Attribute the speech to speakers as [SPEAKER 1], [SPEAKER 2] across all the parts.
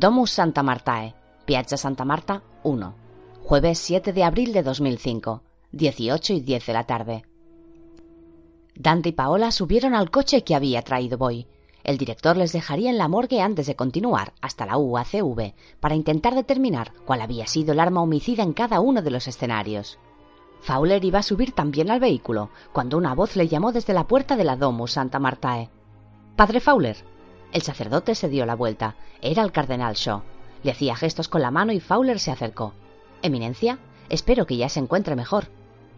[SPEAKER 1] Domus Santa Martae, Piazza Santa Marta 1, jueves 7 de abril de 2005, 18 y 10 de la tarde. Dante y Paola subieron al coche que había traído Boy. El director les dejaría en la morgue antes de continuar hasta la UACV para intentar determinar cuál había sido el arma homicida en cada uno de los escenarios. Fowler iba a subir también al vehículo cuando una voz le llamó desde la puerta de la Domus Santa Martae. Padre Fowler, el sacerdote se dio la vuelta. Era el cardenal Shaw. Le hacía gestos con la mano y Fowler se acercó. Eminencia, espero que ya se encuentre mejor.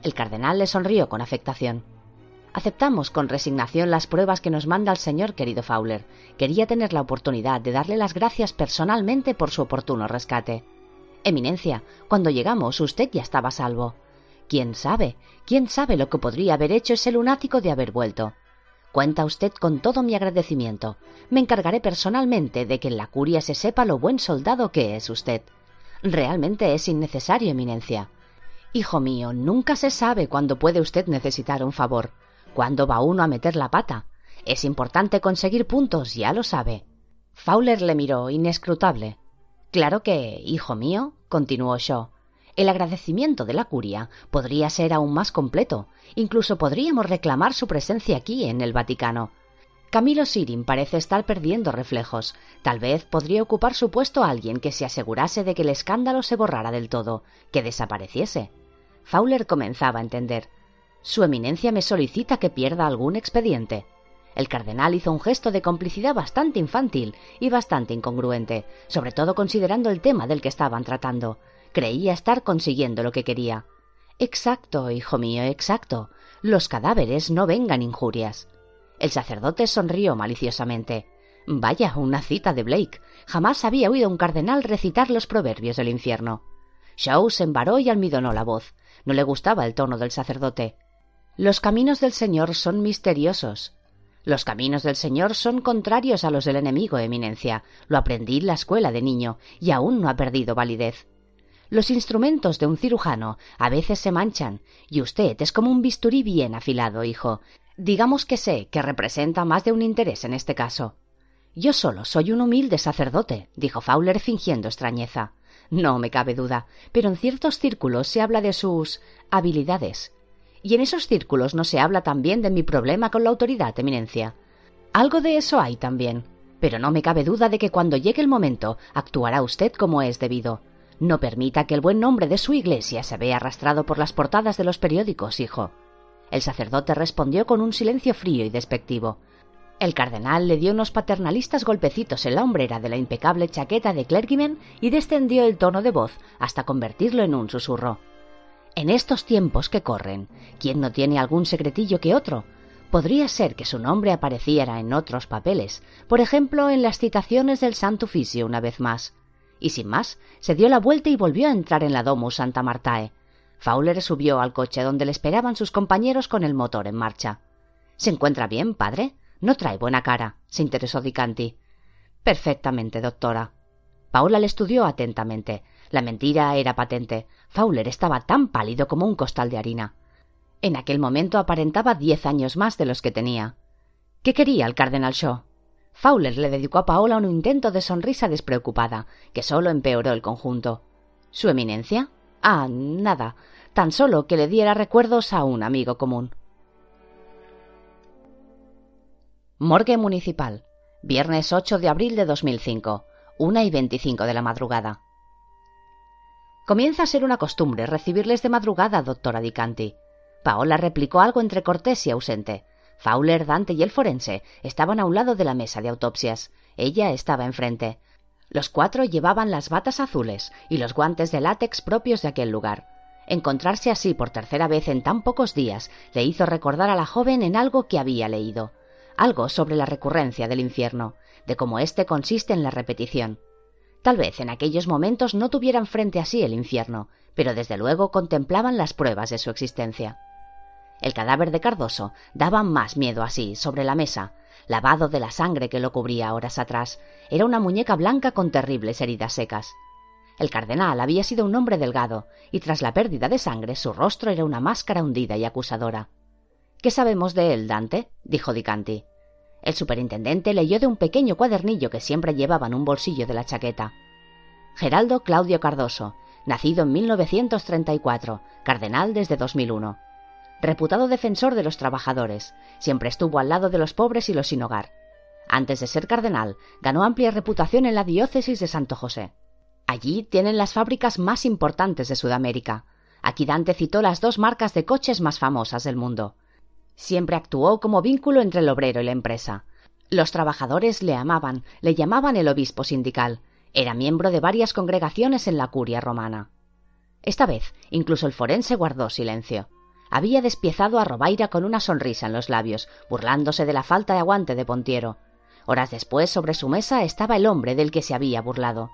[SPEAKER 1] El cardenal le sonrió con afectación. Aceptamos con resignación las pruebas que nos manda el señor querido Fowler. Quería tener la oportunidad de darle las gracias personalmente por su oportuno rescate. Eminencia, cuando llegamos usted ya estaba a salvo. ¿Quién sabe? ¿Quién sabe lo que podría haber hecho ese lunático de haber vuelto? Cuenta usted con todo mi agradecimiento. Me encargaré personalmente de que en la curia se sepa lo buen soldado que es usted. Realmente es innecesario, Eminencia. Hijo mío, nunca se sabe cuándo puede usted necesitar un favor. ¿Cuándo va uno a meter la pata? Es importante conseguir puntos, ya lo sabe. Fowler le miró, inescrutable. Claro que, hijo mío, continuó Shaw, el agradecimiento de la curia podría ser aún más completo. Incluso podríamos reclamar su presencia aquí, en el Vaticano. Camilo Sirin parece estar perdiendo reflejos. Tal vez podría ocupar su puesto alguien que se asegurase de que el escándalo se borrara del todo, que desapareciese. Fowler comenzaba a entender. Su eminencia me solicita que pierda algún expediente. El cardenal hizo un gesto de complicidad bastante infantil y bastante incongruente, sobre todo considerando el tema del que estaban tratando. Creía estar consiguiendo lo que quería. Exacto, hijo mío, exacto. Los cadáveres no vengan injurias. El sacerdote sonrió maliciosamente. Vaya, una cita de Blake. Jamás había oído un cardenal recitar los proverbios del infierno. Shaw se embaró y almidonó la voz. No le gustaba el tono del sacerdote. Los caminos del Señor son misteriosos. Los caminos del Señor son contrarios a los del enemigo, Eminencia. Lo aprendí en la escuela de niño, y aún no ha perdido validez. Los instrumentos de un cirujano a veces se manchan, y usted es como un bisturí bien afilado, hijo. Digamos que sé que representa más de un interés en este caso. Yo solo soy un humilde sacerdote, dijo Fowler fingiendo extrañeza. No me cabe duda, pero en ciertos círculos se habla de sus habilidades. Y en esos círculos no se habla también de mi problema con la autoridad, Eminencia. Algo de eso hay también. Pero no me cabe duda de que cuando llegue el momento actuará usted como es debido. No permita que el buen nombre de su iglesia se vea arrastrado por las portadas de los periódicos, hijo. El sacerdote respondió con un silencio frío y despectivo. El cardenal le dio unos paternalistas golpecitos en la hombrera de la impecable chaqueta de clergyman y descendió el tono de voz hasta convertirlo en un susurro. En estos tiempos que corren, ¿quién no tiene algún secretillo que otro? Podría ser que su nombre apareciera en otros papeles, por ejemplo en las citaciones del Santo Oficio una vez más y sin más se dio la vuelta y volvió a entrar en la Domus Santa Martae. Fowler subió al coche donde le esperaban sus compañeros con el motor en marcha. ¿Se encuentra bien, padre? No trae buena cara, se interesó Dicanti. Perfectamente, doctora. Paula le estudió atentamente. La mentira era patente. Fowler estaba tan pálido como un costal de harina. En aquel momento aparentaba diez años más de los que tenía. ¿Qué quería el cardenal Shaw? Fowler le dedicó a Paola un intento de sonrisa despreocupada, que solo empeoró el conjunto. ¿Su eminencia? Ah, nada. Tan solo que le diera recuerdos a un amigo común. Morgue Municipal. Viernes 8 de abril de 2005. Una y veinticinco de la madrugada. Comienza a ser una costumbre recibirles de madrugada, doctora Dicanti. Paola replicó algo entre cortés y ausente. Fowler, Dante y el forense estaban a un lado de la mesa de autopsias. Ella estaba enfrente. Los cuatro llevaban las batas azules y los guantes de látex propios de aquel lugar. Encontrarse así por tercera vez en tan pocos días le hizo recordar a la joven en algo que había leído. algo sobre la recurrencia del infierno, de cómo éste consiste en la repetición. Tal vez en aquellos momentos no tuvieran frente a sí el infierno, pero desde luego contemplaban las pruebas de su existencia. El cadáver de Cardoso daba más miedo así, sobre la mesa, lavado de la sangre que lo cubría horas atrás. Era una muñeca blanca con terribles heridas secas. El cardenal había sido un hombre delgado, y tras la pérdida de sangre su rostro era una máscara hundida y acusadora. ¿Qué sabemos de él, Dante? dijo Dicanti. El superintendente leyó de un pequeño cuadernillo que siempre llevaba en un bolsillo de la chaqueta. Geraldo Claudio Cardoso, nacido en 1934, cardenal desde 2001 reputado defensor de los trabajadores, siempre estuvo al lado de los pobres y los sin hogar. Antes de ser cardenal, ganó amplia reputación en la diócesis de Santo José. Allí tienen las fábricas más importantes de Sudamérica. Aquí Dante citó las dos marcas de coches más famosas del mundo. Siempre actuó como vínculo entre el obrero y la empresa. Los trabajadores le amaban, le llamaban el obispo sindical. Era miembro de varias congregaciones en la curia romana. Esta vez, incluso el forense guardó silencio había despiezado a Robaira con una sonrisa en los labios, burlándose de la falta de aguante de Pontiero. Horas después, sobre su mesa estaba el hombre del que se había burlado.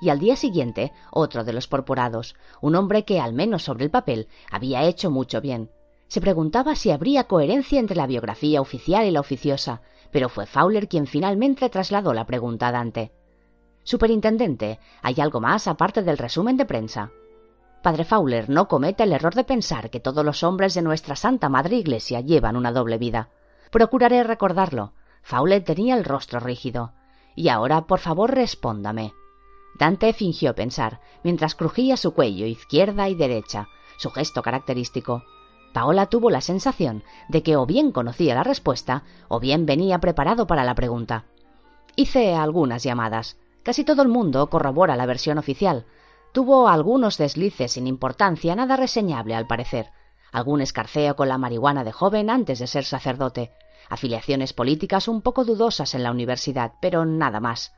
[SPEAKER 1] Y al día siguiente, otro de los porporados, un hombre que, al menos sobre el papel, había hecho mucho bien. Se preguntaba si habría coherencia entre la biografía oficial y la oficiosa, pero fue Fowler quien finalmente trasladó la pregunta a Dante. Superintendente, ¿hay algo más aparte del resumen de prensa? Padre Fowler no cometa el error de pensar que todos los hombres de nuestra Santa Madre Iglesia llevan una doble vida. Procuraré recordarlo. Fowler tenía el rostro rígido. Y ahora, por favor, respóndame. Dante fingió pensar, mientras crujía su cuello izquierda y derecha, su gesto característico. Paola tuvo la sensación de que o bien conocía la respuesta o bien venía preparado para la pregunta. Hice algunas llamadas. Casi todo el mundo corrobora la versión oficial, Tuvo algunos deslices sin importancia, nada reseñable al parecer. Algún escarceo con la marihuana de joven antes de ser sacerdote. Afiliaciones políticas un poco dudosas en la universidad, pero nada más.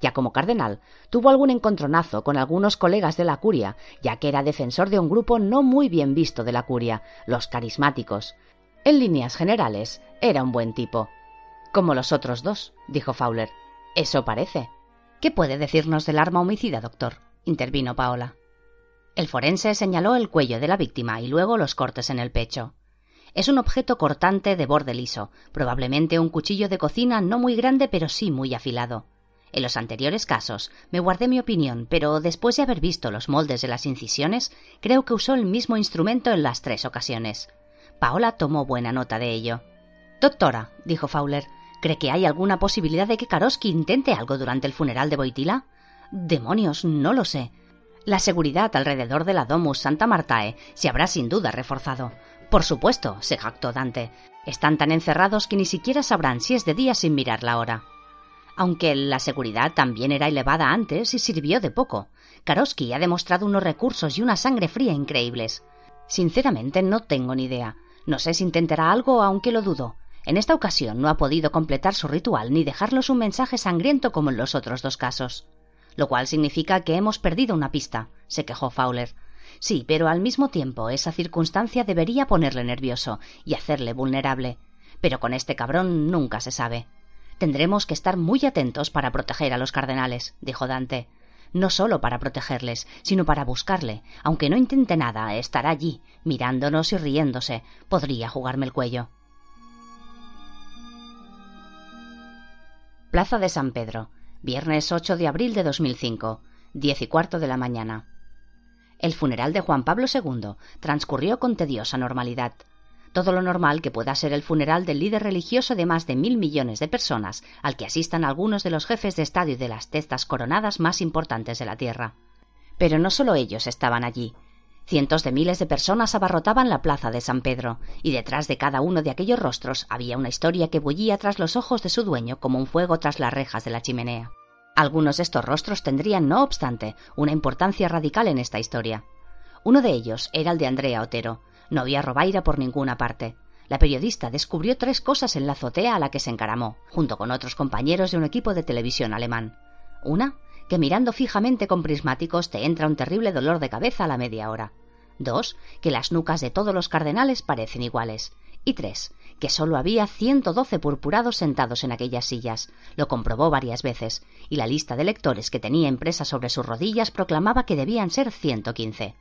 [SPEAKER 1] Ya como cardenal, tuvo algún encontronazo con algunos colegas de la curia, ya que era defensor de un grupo no muy bien visto de la curia, los carismáticos. En líneas generales, era un buen tipo. Como los otros dos, dijo Fowler. Eso parece. ¿Qué puede decirnos del arma homicida, doctor? Intervino Paola. El forense señaló el cuello de la víctima y luego los cortes en el pecho. Es un objeto cortante de borde liso, probablemente un cuchillo de cocina no muy grande pero sí muy afilado. En los anteriores casos me guardé mi opinión, pero después de haber visto los moldes de las incisiones, creo que usó el mismo instrumento en las tres ocasiones. Paola tomó buena nota de ello. Doctora, dijo Fowler, ¿cree que hay alguna posibilidad de que Karoski intente algo durante el funeral de Boitila? Demonios, no lo sé. La seguridad alrededor de la Domus Santa Martae se habrá sin duda reforzado. Por supuesto, se jactó Dante. Están tan encerrados que ni siquiera sabrán si es de día sin mirar la hora. Aunque la seguridad también era elevada antes y sirvió de poco. Karoski ha demostrado unos recursos y una sangre fría increíbles. Sinceramente no tengo ni idea. No sé si intentará algo, aunque lo dudo. En esta ocasión no ha podido completar su ritual ni dejarlos un mensaje sangriento como en los otros dos casos lo cual significa que hemos perdido una pista, se quejó Fowler. Sí, pero al mismo tiempo esa circunstancia debería ponerle nervioso y hacerle vulnerable. Pero con este cabrón nunca se sabe. Tendremos que estar muy atentos para proteger a los cardenales, dijo Dante. No solo para protegerles, sino para buscarle. Aunque no intente nada, estará allí, mirándonos y riéndose. Podría jugarme el cuello. Plaza de San Pedro, Viernes 8 de abril de 2005, diez y cuarto de la mañana. El funeral de Juan Pablo II transcurrió con tediosa normalidad. Todo lo normal que pueda ser el funeral del líder religioso de más de mil millones de personas, al que asistan algunos de los jefes de Estado y de las testas coronadas más importantes de la Tierra. Pero no solo ellos estaban allí. Cientos de miles de personas abarrotaban la plaza de San Pedro, y detrás de cada uno de aquellos rostros había una historia que bullía tras los ojos de su dueño como un fuego tras las rejas de la chimenea. Algunos de estos rostros tendrían, no obstante, una importancia radical en esta historia. Uno de ellos era el de Andrea Otero. No había robaira por ninguna parte. La periodista descubrió tres cosas en la azotea a la que se encaramó, junto con otros compañeros de un equipo de televisión alemán. Una, que mirando fijamente con prismáticos te entra un terrible dolor de cabeza a la media hora. Dos, que las nucas de todos los cardenales parecen iguales. Y tres, que solo había ciento doce purpurados sentados en aquellas sillas. Lo comprobó varias veces, y la lista de lectores que tenía impresa sobre sus rodillas proclamaba que debían ser ciento quince.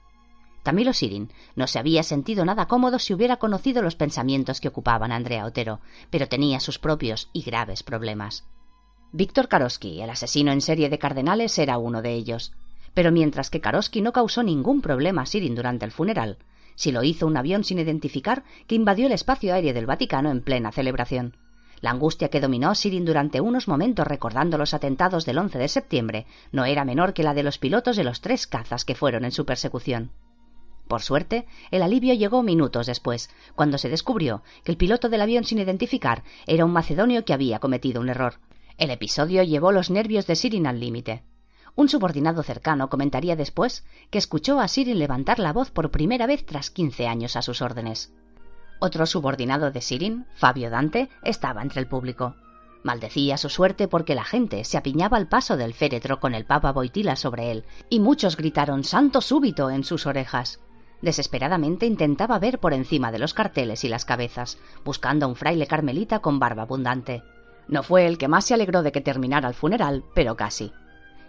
[SPEAKER 1] Camilo Sirin no se había sentido nada cómodo si hubiera conocido los pensamientos que ocupaban a Andrea Otero, pero tenía sus propios y graves problemas. Víctor Karosky, el asesino en serie de cardenales, era uno de ellos. Pero mientras que Karosky no causó ningún problema a Sirin durante el funeral, si lo hizo un avión sin identificar que invadió el espacio aéreo del Vaticano en plena celebración. La angustia que dominó a Sirin durante unos momentos recordando los atentados del 11 de septiembre no era menor que la de los pilotos de los tres cazas que fueron en su persecución. Por suerte, el alivio llegó minutos después, cuando se descubrió que el piloto del avión sin identificar era un macedonio que había cometido un error. El episodio llevó los nervios de Sirin al límite. Un subordinado cercano comentaría después que escuchó a Sirin levantar la voz por primera vez tras quince años a sus órdenes. Otro subordinado de Sirin, Fabio Dante, estaba entre el público. Maldecía su suerte porque la gente se apiñaba al paso del féretro con el Papa Boitila sobre él, y muchos gritaron Santo súbito en sus orejas. Desesperadamente intentaba ver por encima de los carteles y las cabezas, buscando a un fraile carmelita con barba abundante. No fue el que más se alegró de que terminara el funeral, pero casi.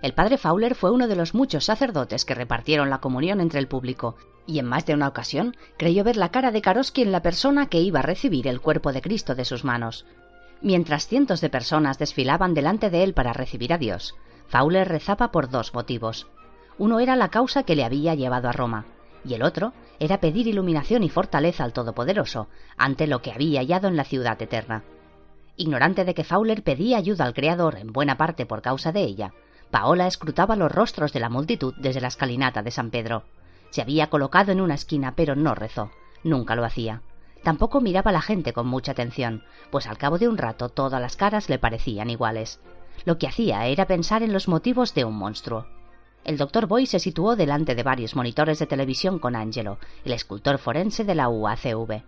[SPEAKER 1] El padre Fowler fue uno de los muchos sacerdotes que repartieron la comunión entre el público, y en más de una ocasión creyó ver la cara de Karoski en la persona que iba a recibir el cuerpo de Cristo de sus manos. Mientras cientos de personas desfilaban delante de él para recibir a Dios, Fowler rezaba por dos motivos. Uno era la causa que le había llevado a Roma, y el otro era pedir iluminación y fortaleza al Todopoderoso ante lo que había hallado en la ciudad eterna. Ignorante de que Fowler pedía ayuda al Creador en buena parte por causa de ella, Paola escrutaba los rostros de la multitud desde la escalinata de San Pedro. Se había colocado en una esquina, pero no rezó. Nunca lo hacía. Tampoco miraba a la gente con mucha atención, pues al cabo de un rato todas las caras le parecían iguales. Lo que hacía era pensar en los motivos de un monstruo. El doctor Boy se situó delante de varios monitores de televisión con Angelo, el escultor forense de la UACV.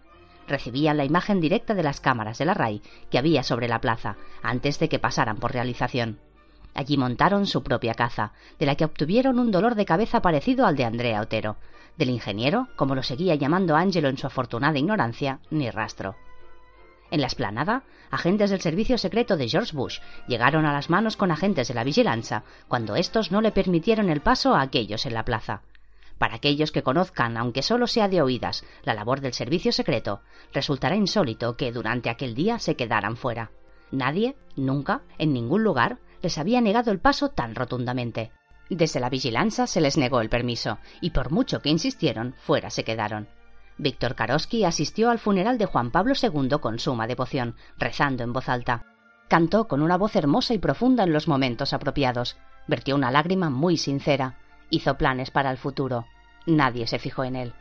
[SPEAKER 1] Recibían la imagen directa de las cámaras de la RAI que había sobre la plaza, antes de que pasaran por realización. Allí montaron su propia caza, de la que obtuvieron un dolor de cabeza parecido al de Andrea Otero. Del ingeniero, como lo seguía llamando Angelo en su afortunada ignorancia, ni rastro. En la esplanada, agentes del servicio secreto de George Bush llegaron a las manos con agentes de la vigilancia cuando estos no le permitieron el paso a aquellos en la plaza. Para aquellos que conozcan, aunque solo sea de oídas, la labor del servicio secreto, resultará insólito que durante aquel día se quedaran fuera. Nadie, nunca, en ningún lugar, les había negado el paso tan rotundamente. Desde la vigilancia se les negó el permiso, y por mucho que insistieron, fuera se quedaron. Víctor Karosky asistió al funeral de Juan Pablo II con suma devoción, rezando en voz alta. Cantó con una voz hermosa y profunda en los momentos apropiados. Vertió una lágrima muy sincera. Hizo planes para el futuro. Nadie se fijó en él.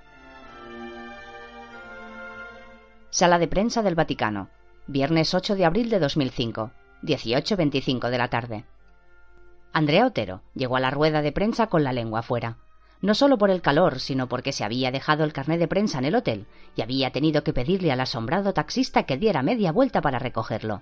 [SPEAKER 1] Sala de prensa del Vaticano. Viernes 8 de abril de 2005. 18.25 de la tarde. Andrea Otero llegó a la rueda de prensa con la lengua fuera no solo por el calor, sino porque se había dejado el carnet de prensa en el hotel y había tenido que pedirle al asombrado taxista que diera media vuelta para recogerlo.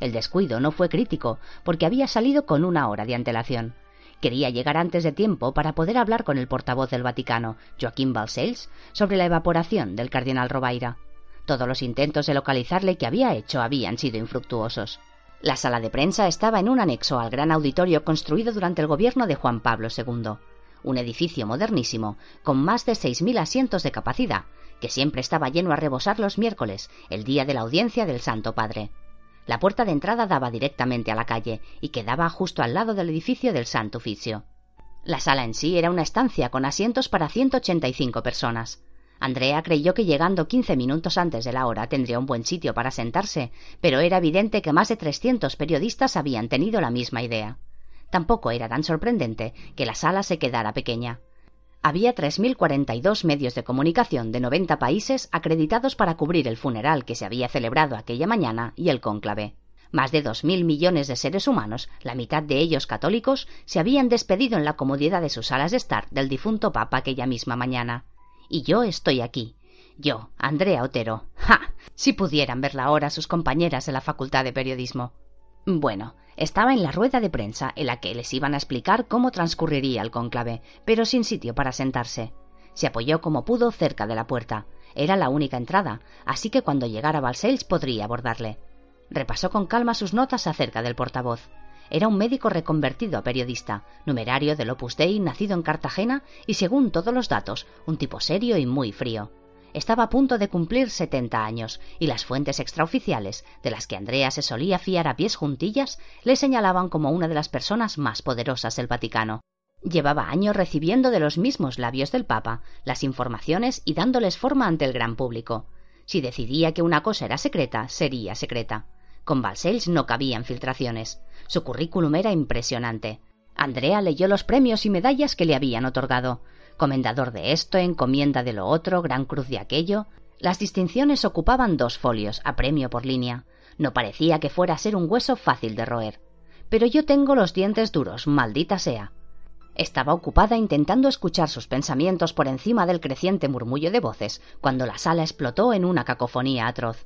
[SPEAKER 1] El descuido no fue crítico, porque había salido con una hora de antelación. Quería llegar antes de tiempo para poder hablar con el portavoz del Vaticano, Joaquín Balcells, sobre la evaporación del cardenal Robaira. Todos los intentos de localizarle que había hecho habían sido infructuosos. La sala de prensa estaba en un anexo al gran auditorio construido durante el gobierno de Juan Pablo II un edificio modernísimo con más de 6.000 asientos de capacidad, que siempre estaba lleno a rebosar los miércoles, el día de la audiencia del Santo Padre. La puerta de entrada daba directamente a la calle y quedaba justo al lado del edificio del Santo Oficio. La sala en sí era una estancia con asientos para 185 personas. Andrea creyó que llegando 15 minutos antes de la hora tendría un buen sitio para sentarse, pero era evidente que más de 300 periodistas habían tenido la misma idea. Tampoco era tan sorprendente que la sala se quedara pequeña. Había 3.042 medios de comunicación de 90 países acreditados para cubrir el funeral que se había celebrado aquella mañana y el cónclave. Más de 2.000 millones de seres humanos, la mitad de ellos católicos, se habían despedido en la comodidad de sus salas de estar del difunto Papa aquella misma mañana. Y yo estoy aquí. Yo, Andrea Otero. ¡Ja! Si pudieran verla ahora sus compañeras de la Facultad de Periodismo. Bueno, estaba en la rueda de prensa en la que les iban a explicar cómo transcurriría el cónclave, pero sin sitio para sentarse. Se apoyó como pudo cerca de la puerta. Era la única entrada, así que cuando llegara Balsels podría abordarle. Repasó con calma sus notas acerca del portavoz. Era un médico reconvertido a periodista, numerario del Opus Dei, nacido en Cartagena y, según todos los datos, un tipo serio y muy frío. Estaba a punto de cumplir setenta años, y las fuentes extraoficiales, de las que Andrea se solía fiar a pies juntillas, le señalaban como una de las personas más poderosas del Vaticano. Llevaba años recibiendo de los mismos labios del Papa las informaciones y dándoles forma ante el gran público. Si decidía que una cosa era secreta, sería secreta. Con Balsels no cabían filtraciones. Su currículum era impresionante. Andrea leyó los premios y medallas que le habían otorgado. Comendador de esto, encomienda de lo otro, gran cruz de aquello. Las distinciones ocupaban dos folios, a premio por línea. No parecía que fuera a ser un hueso fácil de roer. Pero yo tengo los dientes duros, maldita sea. Estaba ocupada intentando escuchar sus pensamientos por encima del creciente murmullo de voces, cuando la sala explotó en una cacofonía atroz.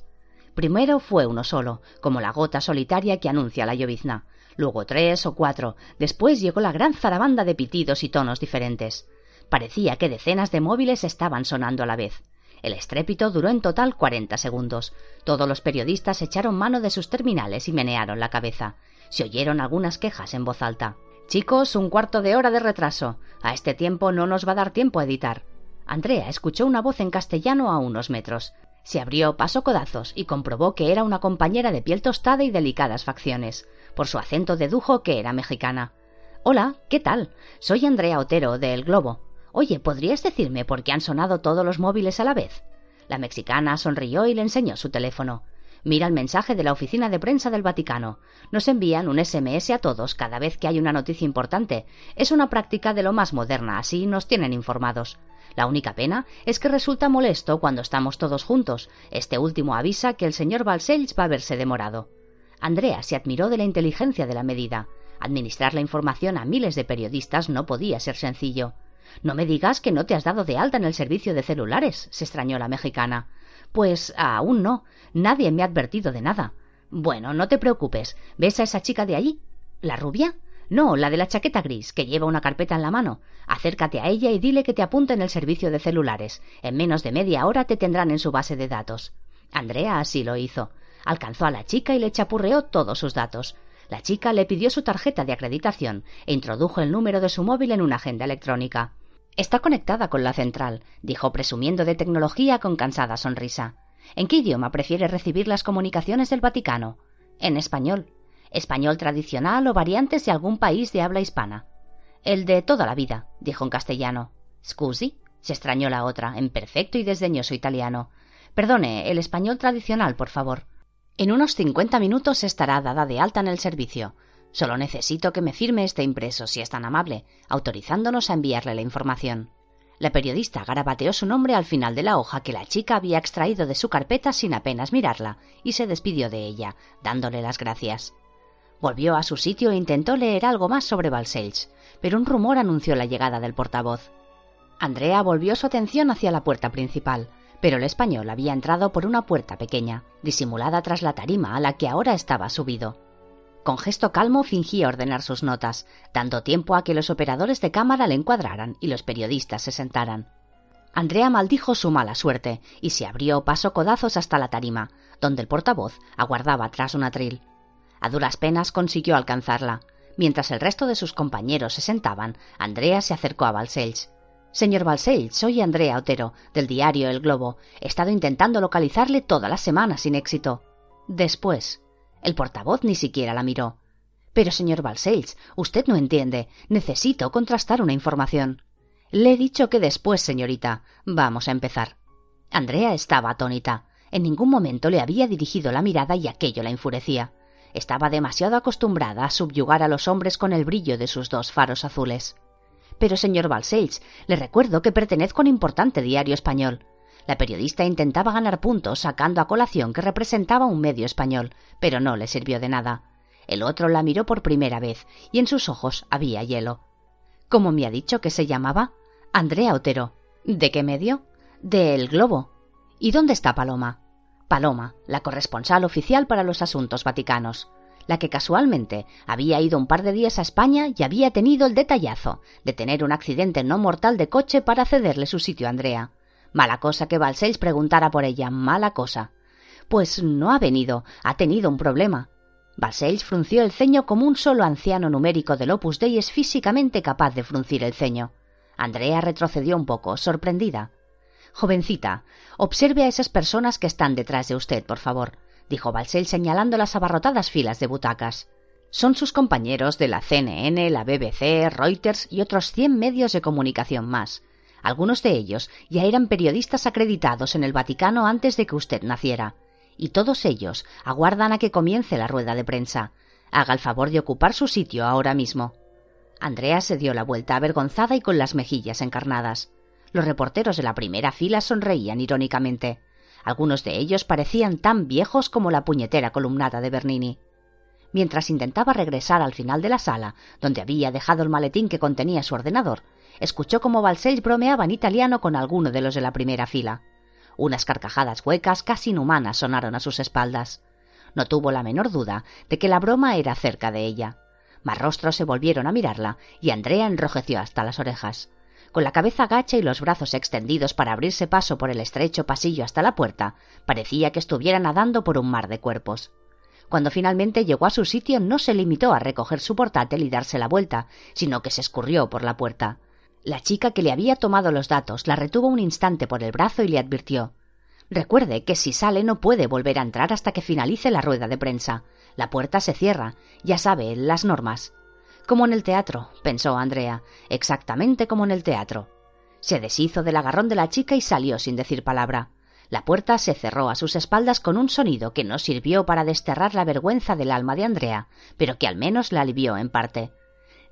[SPEAKER 1] Primero fue uno solo, como la gota solitaria que anuncia la llovizna. Luego tres o cuatro. Después llegó la gran zarabanda de pitidos y tonos diferentes. Parecía que decenas de móviles estaban sonando a la vez. El estrépito duró en total cuarenta segundos. Todos los periodistas echaron mano de sus terminales y menearon la cabeza. Se oyeron algunas quejas en voz alta. Chicos, un cuarto de hora de retraso. A este tiempo no nos va a dar tiempo a editar. Andrea escuchó una voz en castellano a unos metros. Se abrió paso codazos y comprobó que era una compañera de piel tostada y delicadas facciones. Por su acento dedujo que era mexicana. Hola, ¿qué tal? Soy Andrea Otero, de El Globo. Oye, ¿podrías decirme por qué han sonado todos los móviles a la vez? La mexicana sonrió y le enseñó su teléfono. Mira el mensaje de la oficina de prensa del Vaticano. Nos envían un SMS a todos cada vez que hay una noticia importante. Es una práctica de lo más moderna, así nos tienen informados. La única pena es que resulta molesto cuando estamos todos juntos. Este último avisa que el señor Balsells va a verse demorado. Andrea se admiró de la inteligencia de la medida. Administrar la información a miles de periodistas no podía ser sencillo. No me digas que no te has dado de alta en el servicio de celulares, se extrañó la mexicana. Pues aún no. Nadie me ha advertido de nada. Bueno, no te preocupes. ¿Ves a esa chica de allí? ¿La rubia? No, la de la chaqueta gris, que lleva una carpeta en la mano. Acércate a ella y dile que te apunte en el servicio de celulares. En menos de media hora te tendrán en su base de datos. Andrea así lo hizo. Alcanzó a la chica y le chapurreó todos sus datos. La chica le pidió su tarjeta de acreditación e introdujo el número de su móvil en una agenda electrónica. Está conectada con la central, dijo presumiendo de tecnología con cansada sonrisa. ¿En qué idioma prefiere recibir las comunicaciones del Vaticano? En español español tradicional o variantes de algún país de habla hispana. El de toda la vida, dijo en castellano. Scusi, se extrañó la otra, en perfecto y desdeñoso italiano. Perdone, el español tradicional, por favor. En unos cincuenta minutos estará dada de alta en el servicio. Solo necesito que me firme este impreso, si es tan amable, autorizándonos a enviarle la información. La periodista garabateó su nombre al final de la hoja que la chica había extraído de su carpeta sin apenas mirarla, y se despidió de ella, dándole las gracias. Volvió a su sitio e intentó leer algo más sobre Balsels, pero un rumor anunció la llegada del portavoz. Andrea volvió su atención hacia la puerta principal, pero el español había entrado por una puerta pequeña, disimulada tras la tarima a la que ahora estaba subido. Con gesto calmo fingía ordenar sus notas, dando tiempo a que los operadores de cámara le encuadraran y los periodistas se sentaran. Andrea maldijo su mala suerte y se abrió paso codazos hasta la tarima, donde el portavoz aguardaba tras un atril. A duras penas consiguió alcanzarla. Mientras el resto de sus compañeros se sentaban, Andrea se acercó a Balsells. Señor Balsells, soy Andrea Otero, del diario El Globo. He estado intentando localizarle toda la semana sin éxito. Después. El portavoz ni siquiera la miró. Pero, señor Balsells, usted no entiende. Necesito contrastar una información. Le he dicho que después, señorita. Vamos a empezar. Andrea estaba atónita. En ningún momento le había dirigido la mirada y aquello la enfurecía. Estaba demasiado acostumbrada a subyugar a los hombres con el brillo de sus dos faros azules. Pero, señor Balsells, le recuerdo que pertenezco a un importante diario español. La periodista intentaba ganar puntos sacando a colación que representaba un medio español, pero no le sirvió de nada. El otro la miró por primera vez y en sus ojos había hielo. ¿Cómo me ha dicho que se llamaba? Andrea Otero. ¿De qué medio? De El Globo. ¿Y dónde está Paloma? Paloma, la corresponsal oficial para los asuntos vaticanos, la que casualmente había ido un par de días a España y había tenido el detallazo de tener un accidente no mortal de coche para cederle su sitio a Andrea. Mala cosa que Balcells preguntara por ella, mala cosa. Pues no ha venido, ha tenido un problema. Balcells frunció el ceño como un solo anciano numérico del Opus Dei es físicamente capaz de fruncir el ceño. Andrea retrocedió un poco, sorprendida. Jovencita, observe a esas personas que están detrás de usted, por favor, dijo Balcells señalando las abarrotadas filas de butacas. Son sus compañeros de la CNN, la BBC, Reuters y otros cien medios de comunicación más. Algunos de ellos ya eran periodistas acreditados en el Vaticano antes de que usted naciera. Y todos ellos aguardan a que comience la rueda de prensa. Haga el favor de ocupar su sitio ahora mismo. Andrea se dio la vuelta avergonzada y con las mejillas encarnadas. Los reporteros de la primera fila sonreían irónicamente. Algunos de ellos parecían tan viejos como la puñetera columnata de Bernini. Mientras intentaba regresar al final de la sala, donde había dejado el maletín que contenía su ordenador, escuchó cómo Balcells bromeaba en italiano con alguno de los de la primera fila. Unas carcajadas huecas casi inhumanas sonaron a sus espaldas. No tuvo la menor duda de que la broma era cerca de ella. Más rostros se volvieron a mirarla y Andrea enrojeció hasta las orejas. Con la cabeza gacha y los brazos extendidos para abrirse paso por el estrecho pasillo hasta la puerta, parecía que estuviera nadando por un mar de cuerpos. Cuando finalmente llegó a su sitio no se limitó a recoger su portátil y darse la vuelta, sino que se escurrió por la puerta. La chica que le había tomado los datos la retuvo un instante por el brazo y le advirtió Recuerde que si sale no puede volver a entrar hasta que finalice la rueda de prensa. La puerta se cierra. Ya sabe, las normas. Como en el teatro, pensó Andrea, exactamente como en el teatro. Se deshizo del agarrón de la chica y salió sin decir palabra. La puerta se cerró a sus espaldas con un sonido que no sirvió para desterrar la vergüenza del alma de Andrea, pero que al menos la alivió en parte.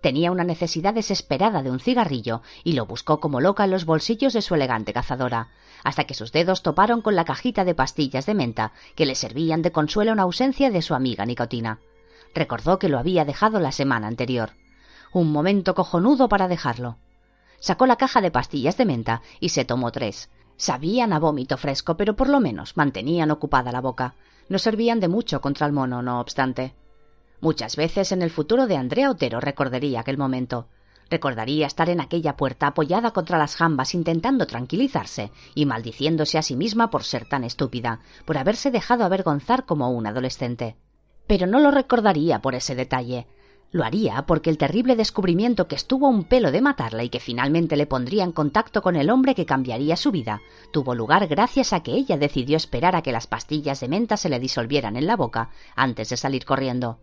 [SPEAKER 1] Tenía una necesidad desesperada de un cigarrillo y lo buscó como loca en los bolsillos de su elegante cazadora, hasta que sus dedos toparon con la cajita de pastillas de menta que le servían de consuelo en ausencia de su amiga nicotina. Recordó que lo había dejado la semana anterior. Un momento cojonudo para dejarlo. Sacó la caja de pastillas de menta y se tomó tres. Sabían a vómito fresco, pero por lo menos mantenían ocupada la boca. No servían de mucho contra el mono, no obstante. Muchas veces en el futuro de Andrea Otero recordaría aquel momento. Recordaría estar en aquella puerta apoyada contra las jambas intentando tranquilizarse y maldiciéndose a sí misma por ser tan estúpida, por haberse dejado avergonzar como un adolescente. Pero no lo recordaría por ese detalle. Lo haría porque el terrible descubrimiento que estuvo a un pelo de matarla y que finalmente le pondría en contacto con el hombre que cambiaría su vida, tuvo lugar gracias a que ella decidió esperar a que las pastillas de menta se le disolvieran en la boca antes de salir corriendo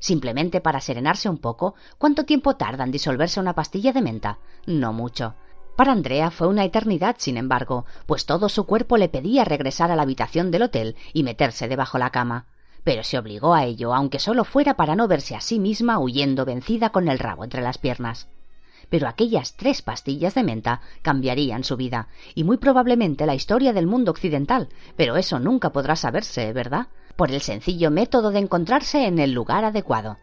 [SPEAKER 1] simplemente para serenarse un poco, ¿cuánto tiempo tarda en disolverse una pastilla de menta? No mucho. Para Andrea fue una eternidad, sin embargo, pues todo su cuerpo le pedía regresar a la habitación del hotel y meterse debajo la cama. Pero se obligó a ello, aunque solo fuera para no verse a sí misma huyendo vencida con el rabo entre las piernas. Pero aquellas tres pastillas de menta cambiarían su vida, y muy probablemente la historia del mundo occidental, pero eso nunca podrá saberse, ¿verdad? Por el sencillo método de encontrarse en el lugar adecuado.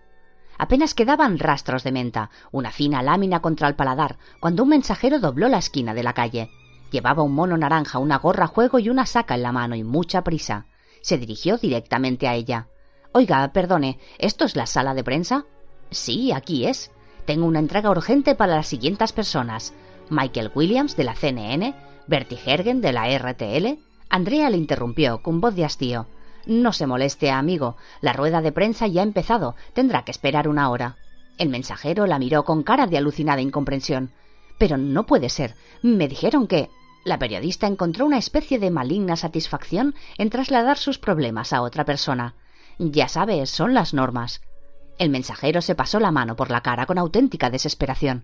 [SPEAKER 1] Apenas quedaban rastros de menta, una fina lámina contra el paladar, cuando un mensajero dobló la esquina de la calle. Llevaba un mono naranja, una gorra a juego y una saca en la mano y mucha prisa. Se dirigió directamente a ella. Oiga, perdone, ¿esto es la sala de prensa? Sí, aquí es. Tengo una entrega urgente para las siguientes personas. Michael Williams de la CNN, Bertie Hergen de la RTL. Andrea le interrumpió con voz de hastío. No se moleste, amigo. La rueda de prensa ya ha empezado. Tendrá que esperar una hora. El mensajero la miró con cara de alucinada incomprensión. Pero no puede ser. Me dijeron que. La periodista encontró una especie de maligna satisfacción en trasladar sus problemas a otra persona. Ya sabes, son las normas. El mensajero se pasó la mano por la cara con auténtica desesperación.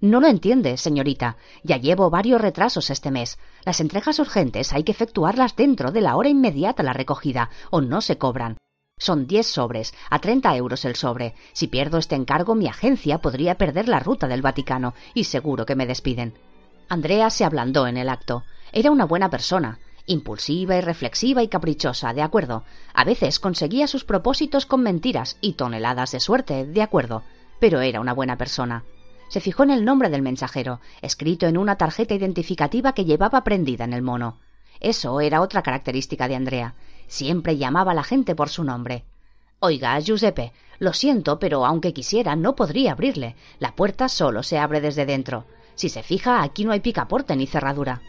[SPEAKER 1] No lo entiende, señorita. Ya llevo varios retrasos este mes. Las entregas urgentes hay que efectuarlas dentro de la hora inmediata a la recogida, o no se cobran. Son diez sobres, a treinta euros el sobre. Si pierdo este encargo, mi agencia podría perder la ruta del Vaticano, y seguro que me despiden. Andrea se ablandó en el acto. Era una buena persona, impulsiva y reflexiva y caprichosa, de acuerdo. A veces conseguía sus propósitos con mentiras y toneladas de suerte, de acuerdo. Pero era una buena persona se fijó en el nombre del mensajero, escrito en una tarjeta identificativa que llevaba prendida en el mono. Eso era otra característica de Andrea. Siempre llamaba a la gente por su nombre. Oiga, Giuseppe, lo siento, pero aunque quisiera, no podría abrirle. La puerta solo se abre desde dentro. Si se fija, aquí no hay picaporte ni cerradura.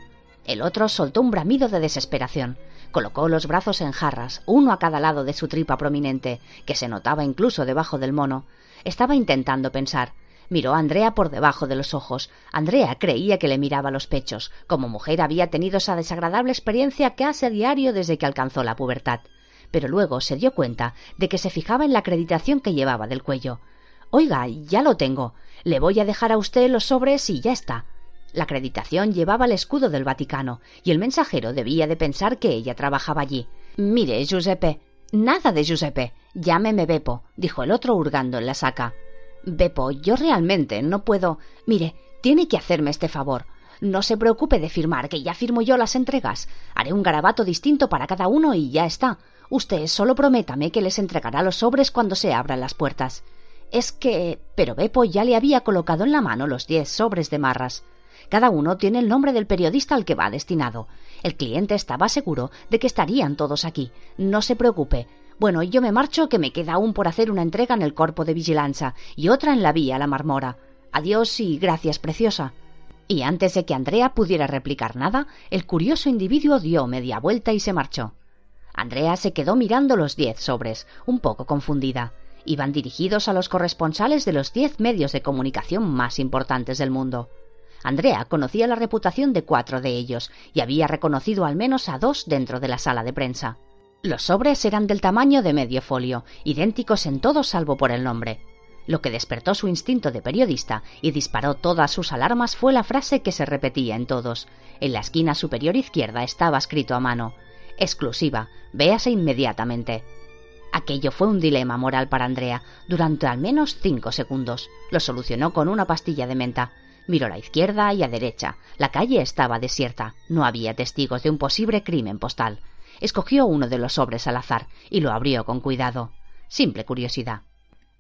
[SPEAKER 1] El otro soltó un bramido de desesperación. Colocó los brazos en jarras, uno a cada lado de su tripa prominente, que se notaba incluso debajo del mono. Estaba intentando pensar. Miró a Andrea por debajo de los ojos. Andrea creía que le miraba los pechos. Como mujer había tenido esa desagradable experiencia que hace diario desde que alcanzó la pubertad. Pero luego se dio cuenta de que se fijaba en la acreditación que llevaba del cuello. Oiga, ya lo tengo. Le voy a dejar a usted los sobres y ya está. La acreditación llevaba el escudo del Vaticano, y el mensajero debía de pensar que ella trabajaba allí. Mire, Giuseppe. Nada de Giuseppe. Llámeme Beppo, dijo el otro hurgando en la saca. Beppo, yo realmente no puedo. Mire, tiene que hacerme este favor. No se preocupe de firmar, que ya firmo yo las entregas. Haré un garabato distinto para cada uno y ya está. Usted solo prométame que les entregará los sobres cuando se abran las puertas. Es que. Pero Beppo ya le había colocado en la mano los diez sobres de marras. Cada uno tiene el nombre del periodista al que va destinado. El cliente estaba seguro de que estarían todos aquí. No se preocupe. Bueno, yo me marcho, que me queda aún por hacer una entrega en el cuerpo de vigilancia y otra en la vía La Marmora. Adiós y gracias, preciosa. Y antes de que Andrea pudiera replicar nada, el curioso individuo dio media vuelta y se marchó. Andrea se quedó mirando los diez sobres, un poco confundida. Iban dirigidos a los corresponsales de los diez medios de comunicación más importantes del mundo. Andrea conocía la reputación de cuatro de ellos y había reconocido al menos a dos dentro de la sala de prensa. Los sobres eran del tamaño de medio folio, idénticos en todos salvo por el nombre. Lo que despertó su instinto de periodista y disparó todas sus alarmas fue la frase que se repetía en todos. En la esquina superior izquierda estaba escrito a mano Exclusiva, véase inmediatamente. Aquello fue un dilema moral para Andrea durante al menos cinco segundos. Lo solucionó con una pastilla de menta. Miró a la izquierda y a derecha. La calle estaba desierta. No había testigos de un posible crimen postal. Escogió uno de los sobres al azar y lo abrió con cuidado. Simple curiosidad.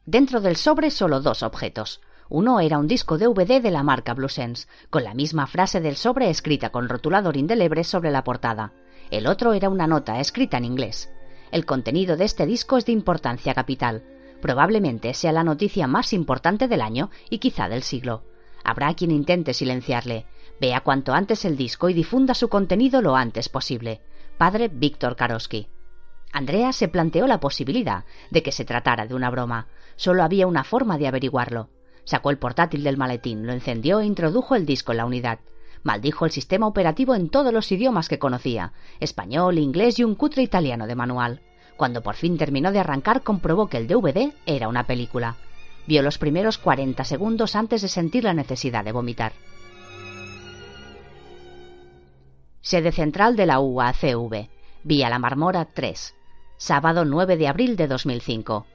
[SPEAKER 1] Dentro del sobre solo dos objetos. Uno era un disco DVD de la marca Bluesense, con la misma frase del sobre escrita con rotulador indeleble sobre la portada. El otro era una nota escrita en inglés. El contenido de este disco es de importancia capital. Probablemente sea la noticia más importante del año y quizá del siglo. Habrá quien intente silenciarle. Vea cuanto antes el disco y difunda su contenido lo antes posible. Padre Víctor Karosky. Andrea se planteó la posibilidad de que se tratara de una broma. Solo había una forma de averiguarlo. Sacó el portátil del maletín, lo encendió e introdujo el disco en la unidad. Maldijo el sistema operativo en todos los idiomas que conocía, español, inglés y un cutre italiano de manual. Cuando por fin terminó de arrancar, comprobó que el DVD era una película. Vio los primeros 40 segundos antes de sentir la necesidad de vomitar. Sede central de la UACV. Vía La Marmora 3. Sábado 9 de abril de 2005.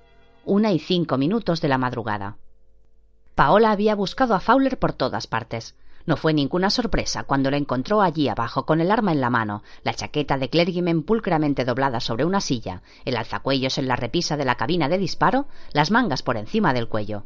[SPEAKER 1] Una y cinco minutos de la madrugada. Paola había buscado a Fowler por todas partes. No fue ninguna sorpresa cuando la encontró allí abajo con el arma en la mano, la chaqueta de clergyman pulcramente doblada sobre una silla, el alzacuellos en la repisa de la cabina de disparo, las mangas por encima del cuello.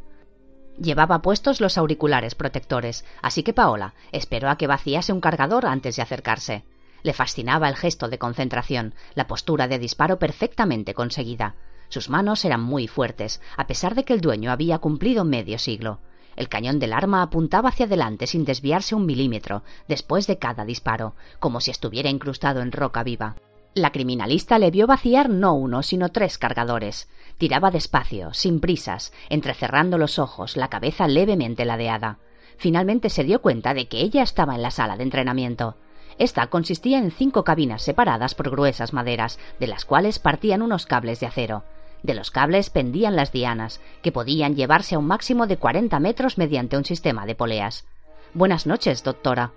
[SPEAKER 1] Llevaba puestos los auriculares protectores, así que Paola esperó a que vaciase un cargador antes de acercarse. Le fascinaba el gesto de concentración, la postura de disparo perfectamente conseguida. Sus manos eran muy fuertes, a pesar de que el dueño había cumplido medio siglo. El cañón del arma apuntaba hacia adelante sin desviarse un milímetro después de cada disparo, como si estuviera incrustado en roca viva. La criminalista le vio vaciar no uno, sino tres cargadores. Tiraba despacio, sin prisas, entrecerrando los ojos, la cabeza levemente ladeada. Finalmente se dio cuenta de que ella estaba en la sala de entrenamiento. Esta consistía en cinco cabinas separadas por gruesas maderas, de las cuales partían unos cables de acero. De los cables pendían las dianas, que podían llevarse a un máximo de 40 metros mediante un sistema de poleas. Buenas noches, doctora.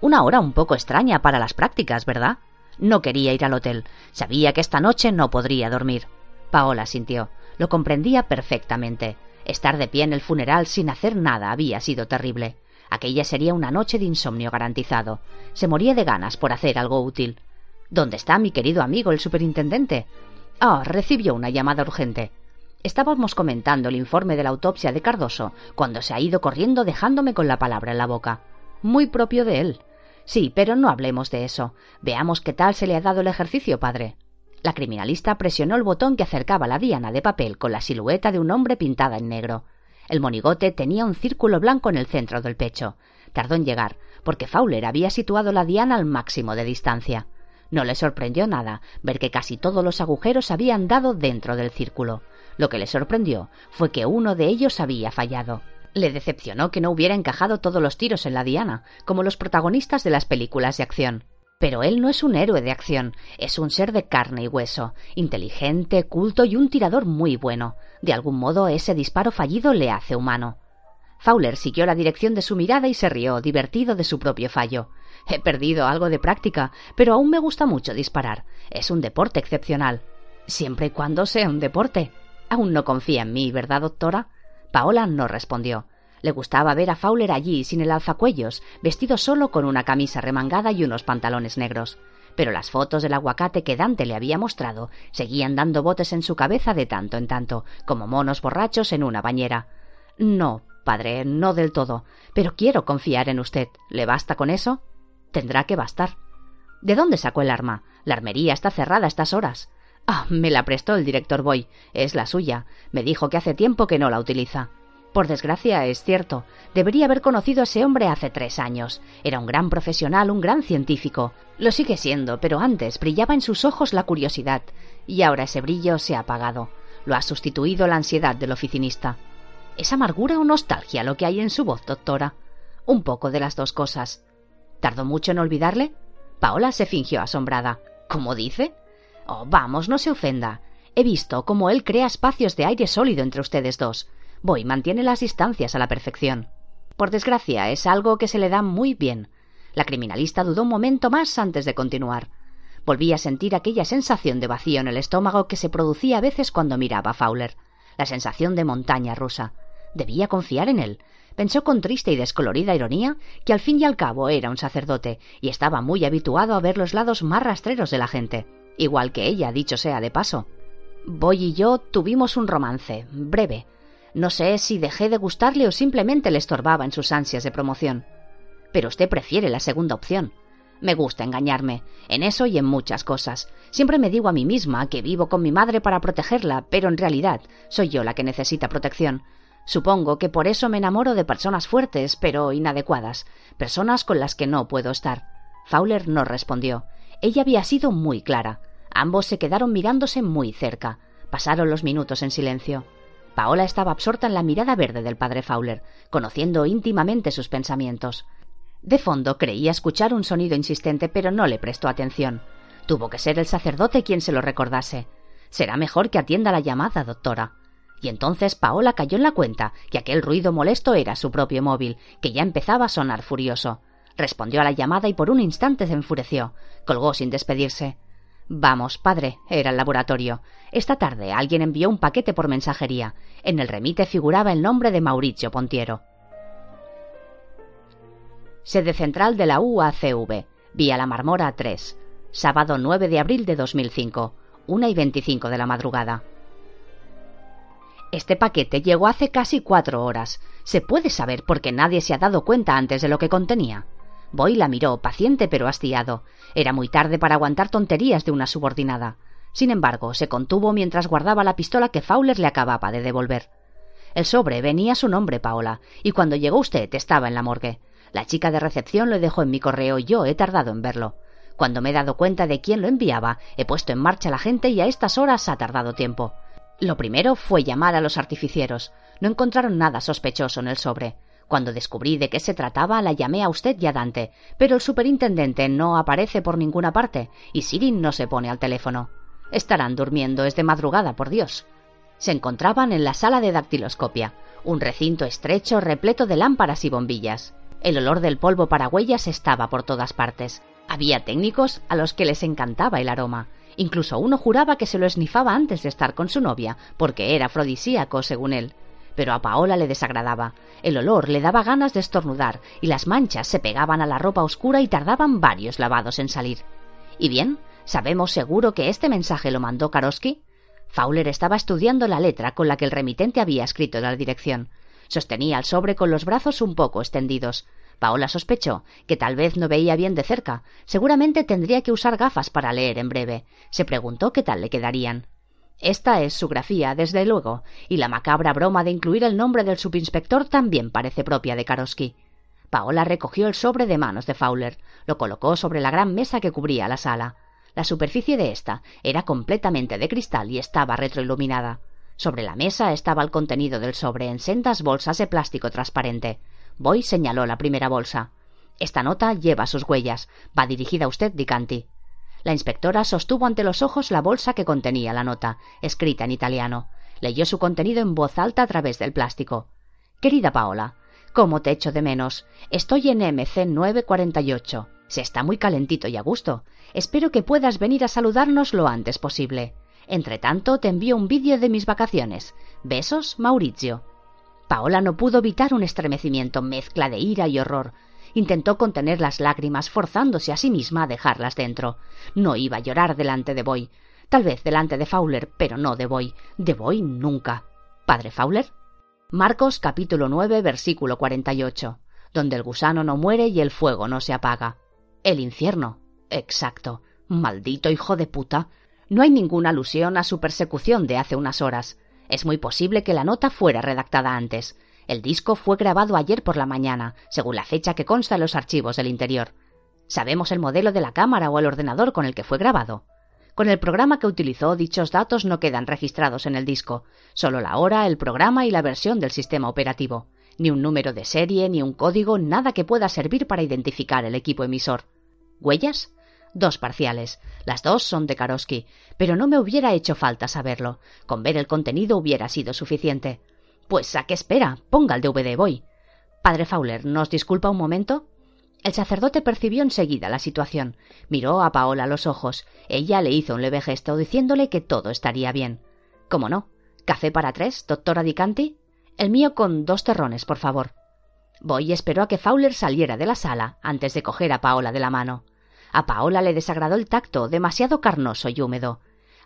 [SPEAKER 1] Una hora un poco extraña para las prácticas, ¿verdad? No quería ir al hotel. Sabía que esta noche no podría dormir. Paola sintió. Lo comprendía perfectamente. Estar de pie en el funeral sin hacer nada había sido terrible. Aquella sería una noche de insomnio garantizado. Se moría de ganas por hacer algo útil. ¿Dónde está mi querido amigo el superintendente? Ah, recibió una llamada urgente. Estábamos comentando el informe de la autopsia de Cardoso cuando se ha ido corriendo dejándome con la palabra en la boca. Muy propio de él. Sí, pero no hablemos de eso. Veamos qué tal se le ha dado el ejercicio, padre. La criminalista presionó el botón que acercaba la diana de papel con la silueta de un hombre pintada en negro. El monigote tenía un círculo blanco en el centro del pecho. Tardó en llegar, porque Fowler había situado la diana al máximo de distancia. No le sorprendió nada ver que casi todos los agujeros habían dado dentro del círculo. Lo que le sorprendió fue que uno de ellos había fallado. Le decepcionó que no hubiera encajado todos los tiros en la diana, como los protagonistas de las películas de acción. Pero él no es un héroe de acción, es un ser de carne y hueso, inteligente, culto y un tirador muy bueno. De algún modo ese disparo fallido le hace humano. Fowler siguió la dirección de su mirada y se rió, divertido de su propio fallo. He perdido algo de práctica, pero aún me gusta mucho disparar. Es un deporte excepcional. Siempre y cuando sea un deporte. Aún no confía en mí, ¿verdad, doctora? Paola no respondió. Le gustaba ver a Fowler allí, sin el alzacuellos, vestido solo con una camisa remangada y unos pantalones negros. Pero las fotos del aguacate que Dante le había mostrado seguían dando botes en su cabeza de tanto en tanto, como monos borrachos en una bañera. No, padre, no del todo, pero quiero confiar en usted. ¿Le basta con eso? Tendrá que bastar. ¿De dónde sacó el arma? La armería está cerrada a estas horas. Ah, me la prestó el director Boy. Es la suya. Me dijo que hace tiempo que no la utiliza. Por desgracia, es cierto. Debería haber conocido a ese hombre hace tres años. Era un gran profesional, un gran científico. Lo sigue siendo, pero antes brillaba en sus ojos la curiosidad, y ahora ese brillo se ha apagado. Lo ha sustituido la ansiedad del oficinista. ¿Es amargura o nostalgia lo que hay en su voz, doctora? Un poco de las dos cosas. ¿Tardó mucho en olvidarle? Paola se fingió asombrada. ¿Cómo dice? Oh, vamos, no se ofenda. He visto cómo él crea espacios de aire sólido entre ustedes dos. Boy mantiene las distancias a la perfección. Por desgracia, es algo que se le da muy bien. La criminalista dudó un momento más antes de continuar. Volví a sentir aquella sensación de vacío en el estómago que se producía a veces cuando miraba a Fowler. La sensación de montaña rusa. Debía confiar en él. Pensó con triste y descolorida ironía que al fin y al cabo era un sacerdote y estaba muy habituado a ver los lados más rastreros de la gente. Igual que ella, dicho sea de paso. Boy y yo tuvimos un romance, breve, no sé si dejé de gustarle o simplemente le estorbaba en sus ansias de promoción. Pero usted prefiere la segunda opción. Me gusta engañarme, en eso y en muchas cosas. Siempre me digo a mí misma que vivo con mi madre para protegerla, pero en realidad soy yo la que necesita protección. Supongo que por eso me enamoro de personas fuertes, pero inadecuadas, personas con las que no puedo estar. Fowler no respondió. Ella había sido muy clara. Ambos se quedaron mirándose muy cerca. Pasaron los minutos en silencio. Paola estaba absorta en la mirada verde del padre Fowler, conociendo íntimamente sus pensamientos. De fondo creía escuchar un sonido insistente, pero no le prestó atención. Tuvo que ser el sacerdote quien se lo recordase. Será mejor que atienda la llamada, doctora. Y entonces Paola cayó en la cuenta que aquel ruido molesto era su propio móvil, que ya empezaba a sonar furioso. Respondió a la llamada y por un instante se enfureció. Colgó sin despedirse. Vamos, padre, era el laboratorio. Esta tarde alguien envió un paquete por mensajería. En el remite figuraba el nombre de Mauricio Pontiero. Sede central de la UACV, vía La Marmora 3, sábado 9 de abril de 2005, 1 y 25 de la madrugada. Este paquete llegó hace casi cuatro horas. ¿Se puede saber por qué nadie se ha dado cuenta antes de lo que contenía? Boy la miró, paciente pero hastiado. Era muy tarde para aguantar tonterías de una subordinada. Sin embargo, se contuvo mientras guardaba la pistola que Fowler le acababa de devolver. El sobre venía su nombre, Paola, y cuando llegó usted estaba en la morgue. La chica de recepción lo dejó en mi correo y yo he tardado en verlo. Cuando me he dado cuenta de quién lo enviaba, he puesto en marcha la gente y a estas horas ha tardado tiempo. Lo primero fue llamar a los artificieros. No encontraron nada sospechoso en el sobre. Cuando descubrí de qué se trataba, la llamé a usted y a Dante, pero el superintendente no aparece por ninguna parte y Sirin no se pone al teléfono. Estarán durmiendo, es de madrugada, por Dios. Se encontraban en la sala de dactiloscopia, un recinto estrecho repleto de lámparas y bombillas. El olor del polvo para huellas estaba por todas partes. Había técnicos a los que les encantaba el aroma. Incluso uno juraba que se lo esnifaba antes de estar con su novia, porque era afrodisíaco, según él pero a Paola le desagradaba. El olor le daba ganas de estornudar y las manchas se pegaban a la ropa oscura y tardaban varios lavados en salir. ¿Y bien? ¿Sabemos seguro que este mensaje lo mandó Karosky? Fowler estaba estudiando la letra con la que el remitente había escrito la dirección. Sostenía el sobre con los brazos un poco extendidos. Paola sospechó que tal vez no veía bien de cerca. Seguramente tendría que usar gafas para leer en breve. Se preguntó qué tal le quedarían. Esta es su grafía, desde luego, y la macabra broma de incluir el nombre del subinspector también parece propia de Karosky. Paola recogió el sobre de manos de Fowler, lo colocó sobre la gran mesa que cubría la sala. La superficie de ésta era completamente de cristal y estaba retroiluminada. Sobre la mesa estaba el contenido del sobre en sendas bolsas de plástico transparente. Boy señaló la primera bolsa. Esta nota lleva sus huellas. Va dirigida a usted, Dicanti. La inspectora sostuvo ante los ojos la bolsa que contenía la nota, escrita en italiano. Leyó su contenido en voz alta a través del plástico. Querida Paola, ¿cómo te echo de menos? Estoy en MC 948. Se está muy calentito y a gusto. Espero que puedas venir a saludarnos lo antes posible. Entre tanto, te envío un vídeo de mis vacaciones. Besos, Maurizio. Paola no pudo evitar un estremecimiento mezcla de ira y horror. Intentó contener las lágrimas, forzándose a sí misma a dejarlas dentro. No iba a llorar delante de Boy. Tal vez delante de Fowler, pero no de Boy. De Boy nunca. ¿Padre Fowler? Marcos capítulo 9 versículo 48. Donde el gusano no muere y el fuego no se apaga. El infierno. Exacto. Maldito hijo de puta. No hay ninguna alusión a su persecución de hace unas horas. Es muy posible que la nota fuera redactada antes. El disco fue grabado ayer por la mañana, según la fecha que consta en los archivos del interior. ¿Sabemos el modelo de la cámara o el ordenador con el que fue grabado? Con el programa que utilizó, dichos datos no quedan registrados en el disco, solo la hora, el programa y la versión del sistema operativo. Ni un número de serie, ni un código, nada que pueda servir para identificar el equipo emisor. ¿Huellas? Dos parciales. Las dos son de Karosky, pero no me hubiera hecho falta saberlo. Con ver el contenido hubiera sido suficiente. Pues ¿a qué espera? Ponga el DVD, voy. Padre Fowler, ¿nos disculpa un momento? El sacerdote percibió enseguida la situación. Miró a Paola a los ojos. Ella le hizo un leve gesto diciéndole que todo estaría bien. ¿Cómo no? ¿Café para tres, doctora Dicanti? El mío con dos terrones, por favor. Voy esperó a que Fowler saliera de la sala antes de coger a Paola de la mano. A Paola le desagradó el tacto, demasiado carnoso y húmedo.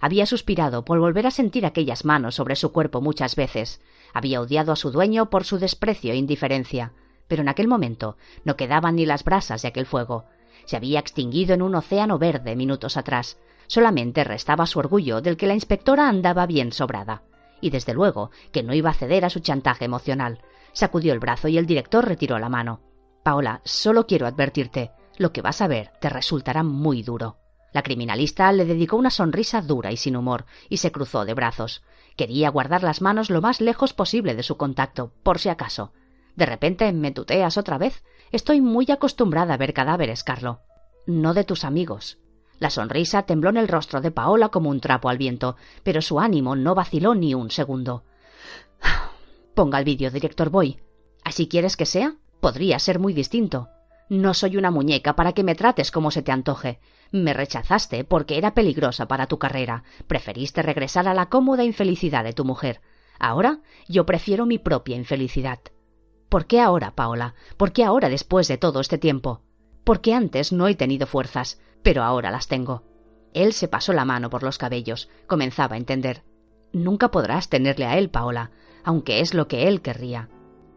[SPEAKER 1] Había suspirado por volver a sentir aquellas manos sobre su cuerpo muchas veces. Había odiado a su dueño por su desprecio e indiferencia. Pero en aquel momento no quedaban ni las brasas de aquel fuego. Se había extinguido en un océano verde minutos atrás. Solamente restaba su orgullo del que la inspectora andaba bien sobrada. Y desde luego que no iba a ceder a su chantaje emocional. Sacudió el brazo y el director retiró la mano. Paola, solo quiero advertirte. Lo que vas a ver te resultará muy duro. La criminalista le dedicó una sonrisa dura y sin humor, y se cruzó de brazos. Quería guardar las manos lo más lejos posible de su contacto, por si acaso. De repente me tuteas otra vez. Estoy muy acostumbrada a ver cadáveres, Carlo. No de tus amigos. La sonrisa tembló en el rostro de Paola como un trapo al viento, pero su ánimo no vaciló ni un segundo. Ponga el vídeo, director Boy. ¿Así quieres que sea? Podría ser muy distinto. No soy una muñeca para que me trates como se te antoje. Me rechazaste porque era peligrosa para tu carrera. Preferiste regresar a la cómoda infelicidad de tu mujer. Ahora yo prefiero mi propia infelicidad. ¿Por qué ahora, Paola? ¿Por qué ahora después de todo este tiempo? Porque antes no he tenido fuerzas, pero ahora las tengo. Él se pasó la mano por los cabellos. Comenzaba a entender. Nunca podrás tenerle a él, Paola, aunque es lo que él querría.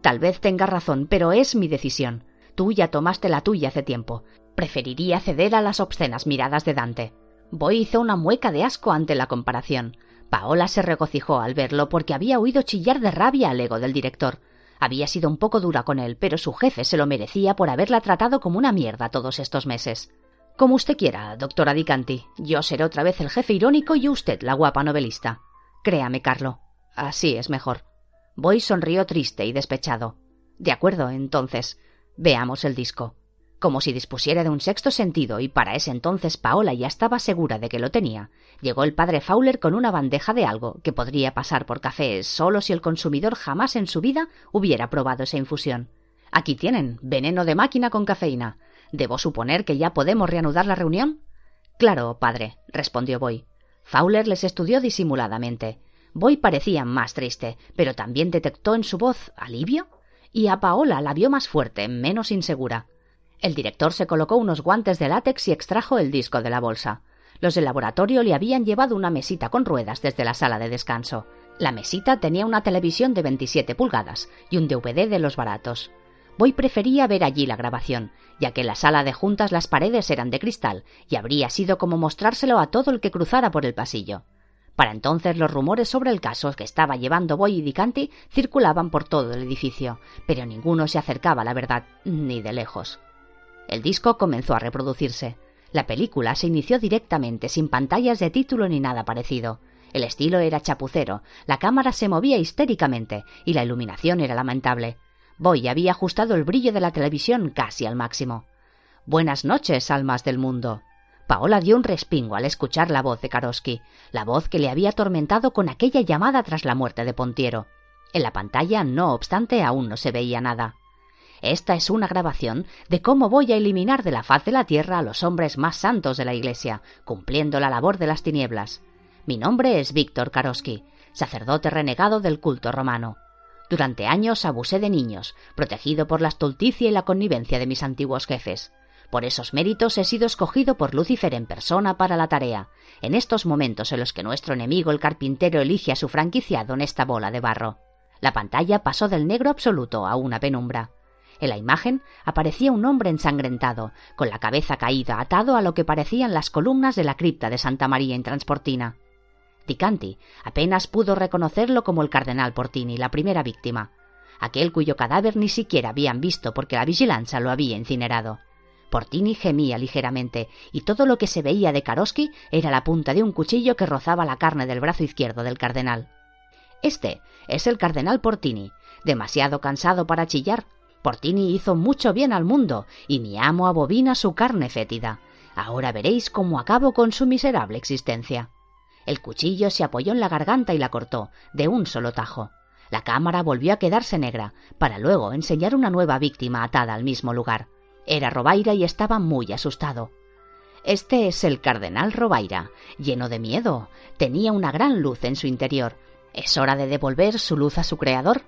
[SPEAKER 1] Tal vez tenga razón, pero es mi decisión. Tú ya tomaste la tuya hace tiempo. Preferiría ceder a las obscenas miradas de Dante. Boy hizo una mueca de asco ante la comparación. Paola se regocijó al verlo porque había oído chillar de rabia al ego del director. Había sido un poco dura con él, pero su jefe se lo merecía por haberla tratado como una mierda todos estos meses. Como usted quiera, doctora Dicanti. Yo seré otra vez el jefe irónico y usted la guapa novelista. Créame, Carlo. Así es mejor. Boy sonrió triste y despechado. De acuerdo, entonces. Veamos el disco. Como si dispusiera de un sexto sentido, y para ese entonces Paola ya estaba segura de que lo tenía, llegó el padre Fowler con una bandeja de algo que podría pasar por café solo si el consumidor jamás en su vida hubiera probado esa infusión. Aquí tienen, veneno de máquina con cafeína. ¿Debo suponer que ya podemos reanudar la reunión? Claro, padre, respondió Boy. Fowler les estudió disimuladamente. Boy parecía más triste, pero también detectó en su voz alivio y a Paola la vio más fuerte, menos insegura. El director se colocó unos guantes de látex y extrajo el disco de la bolsa. Los del laboratorio le habían llevado una mesita con ruedas desde la sala de descanso. La mesita tenía una televisión de 27 pulgadas y un DVD de los baratos. Boy prefería ver allí la grabación, ya que en la sala de juntas las paredes eran de cristal y habría sido como mostrárselo a todo el que cruzara por el pasillo. Para entonces los rumores sobre el caso que estaba llevando Boy y Dicanti circulaban por todo el edificio, pero ninguno se acercaba a la verdad, ni de lejos. El disco comenzó a reproducirse. La película se inició directamente, sin pantallas de título ni nada parecido. El estilo era chapucero, la cámara se movía histéricamente y la iluminación era lamentable. Boy había ajustado el brillo de la televisión casi al máximo. Buenas noches, almas del mundo. Paola dio un respingo al escuchar la voz de Karosky, la voz que le había atormentado con aquella llamada tras la muerte de Pontiero. En la pantalla, no obstante, aún no se veía nada. Esta es una grabación de cómo voy a eliminar de la faz de la tierra a los hombres más santos de la Iglesia, cumpliendo la labor de las tinieblas. Mi nombre es Víctor Karosky, sacerdote renegado del culto romano. Durante años abusé de niños, protegido por la estulticia y la connivencia de mis antiguos jefes. Por esos méritos he sido escogido por Lucifer en persona para la tarea, en estos momentos en los que nuestro enemigo el carpintero elige a su franquiciado en esta bola de barro. La pantalla pasó del negro absoluto a una penumbra. En la imagen aparecía un hombre ensangrentado, con la cabeza caída, atado a lo que parecían las columnas de la cripta de Santa María en Transportina. Ticanti apenas pudo reconocerlo como el cardenal Portini, la primera víctima, aquel cuyo cadáver ni siquiera habían visto porque la vigilancia lo había incinerado. Portini gemía ligeramente, y todo lo que se veía de Karosky era la punta de un cuchillo que rozaba la carne del brazo izquierdo del cardenal. Este es el cardenal Portini, demasiado cansado para chillar. Portini hizo mucho bien al mundo, y mi amo abobina su carne fétida. Ahora veréis cómo acabo con su miserable existencia. El cuchillo se apoyó en la garganta y la cortó, de un solo tajo. La cámara volvió a quedarse negra, para luego enseñar una nueva víctima atada al mismo lugar. Era Robaira y estaba muy asustado. Este es el cardenal Robaira, lleno de miedo. Tenía una gran luz en su interior. ¿Es hora de devolver su luz a su creador?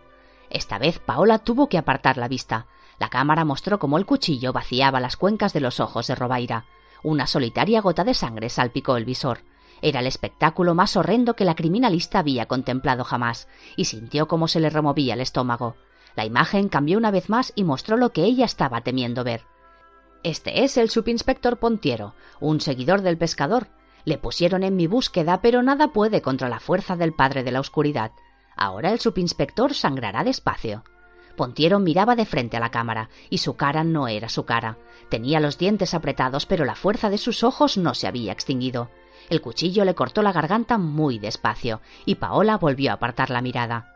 [SPEAKER 1] Esta vez Paola tuvo que apartar la vista. La cámara mostró cómo el cuchillo vaciaba las cuencas de los ojos de Robaira. Una solitaria gota de sangre salpicó el visor. Era el espectáculo más horrendo que la criminalista había contemplado jamás, y sintió cómo se le removía el estómago. La imagen cambió una vez más y mostró lo que ella estaba temiendo ver. Este es el subinspector Pontiero, un seguidor del pescador. Le pusieron en mi búsqueda, pero nada puede contra la fuerza del padre de la oscuridad. Ahora el subinspector sangrará despacio. Pontiero miraba de frente a la cámara, y su cara no era su cara. Tenía los dientes apretados, pero la fuerza de sus ojos no se había extinguido. El cuchillo le cortó la garganta muy despacio, y Paola volvió a apartar la mirada.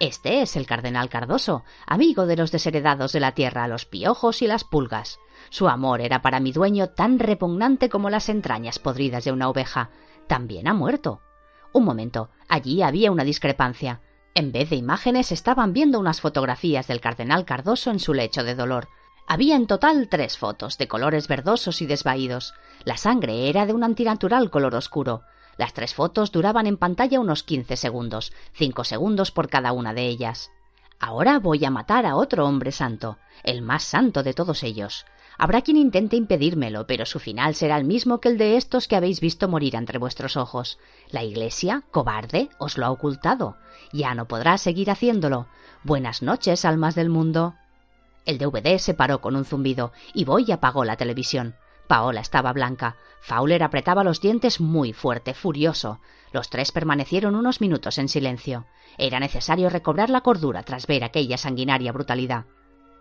[SPEAKER 1] Este es el cardenal Cardoso, amigo de los desheredados de la tierra, los piojos y las pulgas. Su amor era para mi dueño tan repugnante como las entrañas podridas de una oveja. También ha muerto. Un momento, allí había una discrepancia. En vez de imágenes estaban viendo unas fotografías del cardenal Cardoso en su lecho de dolor. Había en total tres fotos, de colores verdosos y desvaídos. La sangre era de un antinatural color oscuro. Las tres fotos duraban en pantalla unos quince segundos, cinco segundos por cada una de ellas. Ahora voy a matar a otro hombre santo, el más santo de todos ellos. Habrá quien intente impedírmelo, pero su final será el mismo que el de estos que habéis visto morir entre vuestros ojos. La Iglesia, cobarde, os lo ha ocultado. Ya no podrá seguir haciéndolo. Buenas noches, almas del mundo. El DVD se paró con un zumbido, y Boy apagó la televisión. Paola estaba blanca. Fowler apretaba los dientes muy fuerte, furioso. Los tres permanecieron unos minutos en silencio. Era necesario recobrar la cordura tras ver aquella sanguinaria brutalidad.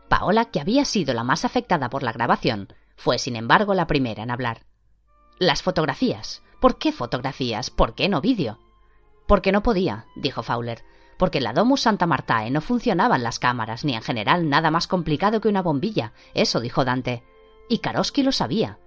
[SPEAKER 1] Paola, que había sido la más afectada por la grabación, fue sin embargo la primera en hablar. Las fotografías. ¿Por qué fotografías? ¿Por qué no vídeo? Porque no podía, dijo Fowler. Porque en la Domus Santa Martae no funcionaban las cámaras, ni en general nada más complicado que una bombilla. Eso dijo Dante. Y Karosky lo sabía.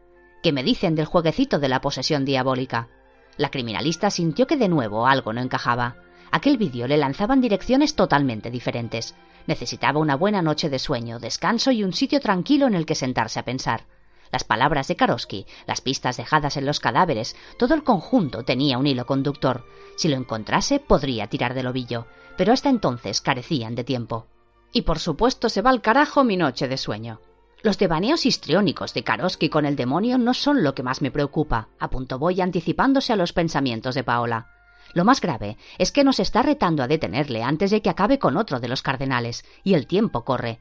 [SPEAKER 1] ¿Qué me dicen del jueguecito de la posesión diabólica? La criminalista sintió que de nuevo algo no encajaba. Aquel vídeo le lanzaba en direcciones totalmente diferentes. Necesitaba una buena noche de sueño, descanso y un sitio tranquilo en el que sentarse a pensar. Las palabras de Karosky, las pistas dejadas en los cadáveres, todo el conjunto tenía un hilo conductor. Si lo encontrase, podría tirar del ovillo, pero hasta entonces carecían de tiempo. Y por supuesto se va al carajo mi noche de sueño. Los devaneos histriónicos de Karosky con el demonio no son lo que más me preocupa, apuntó Boy anticipándose a los pensamientos de Paola. Lo más grave es que nos está retando a detenerle antes de que acabe con otro de los cardenales, y el tiempo corre.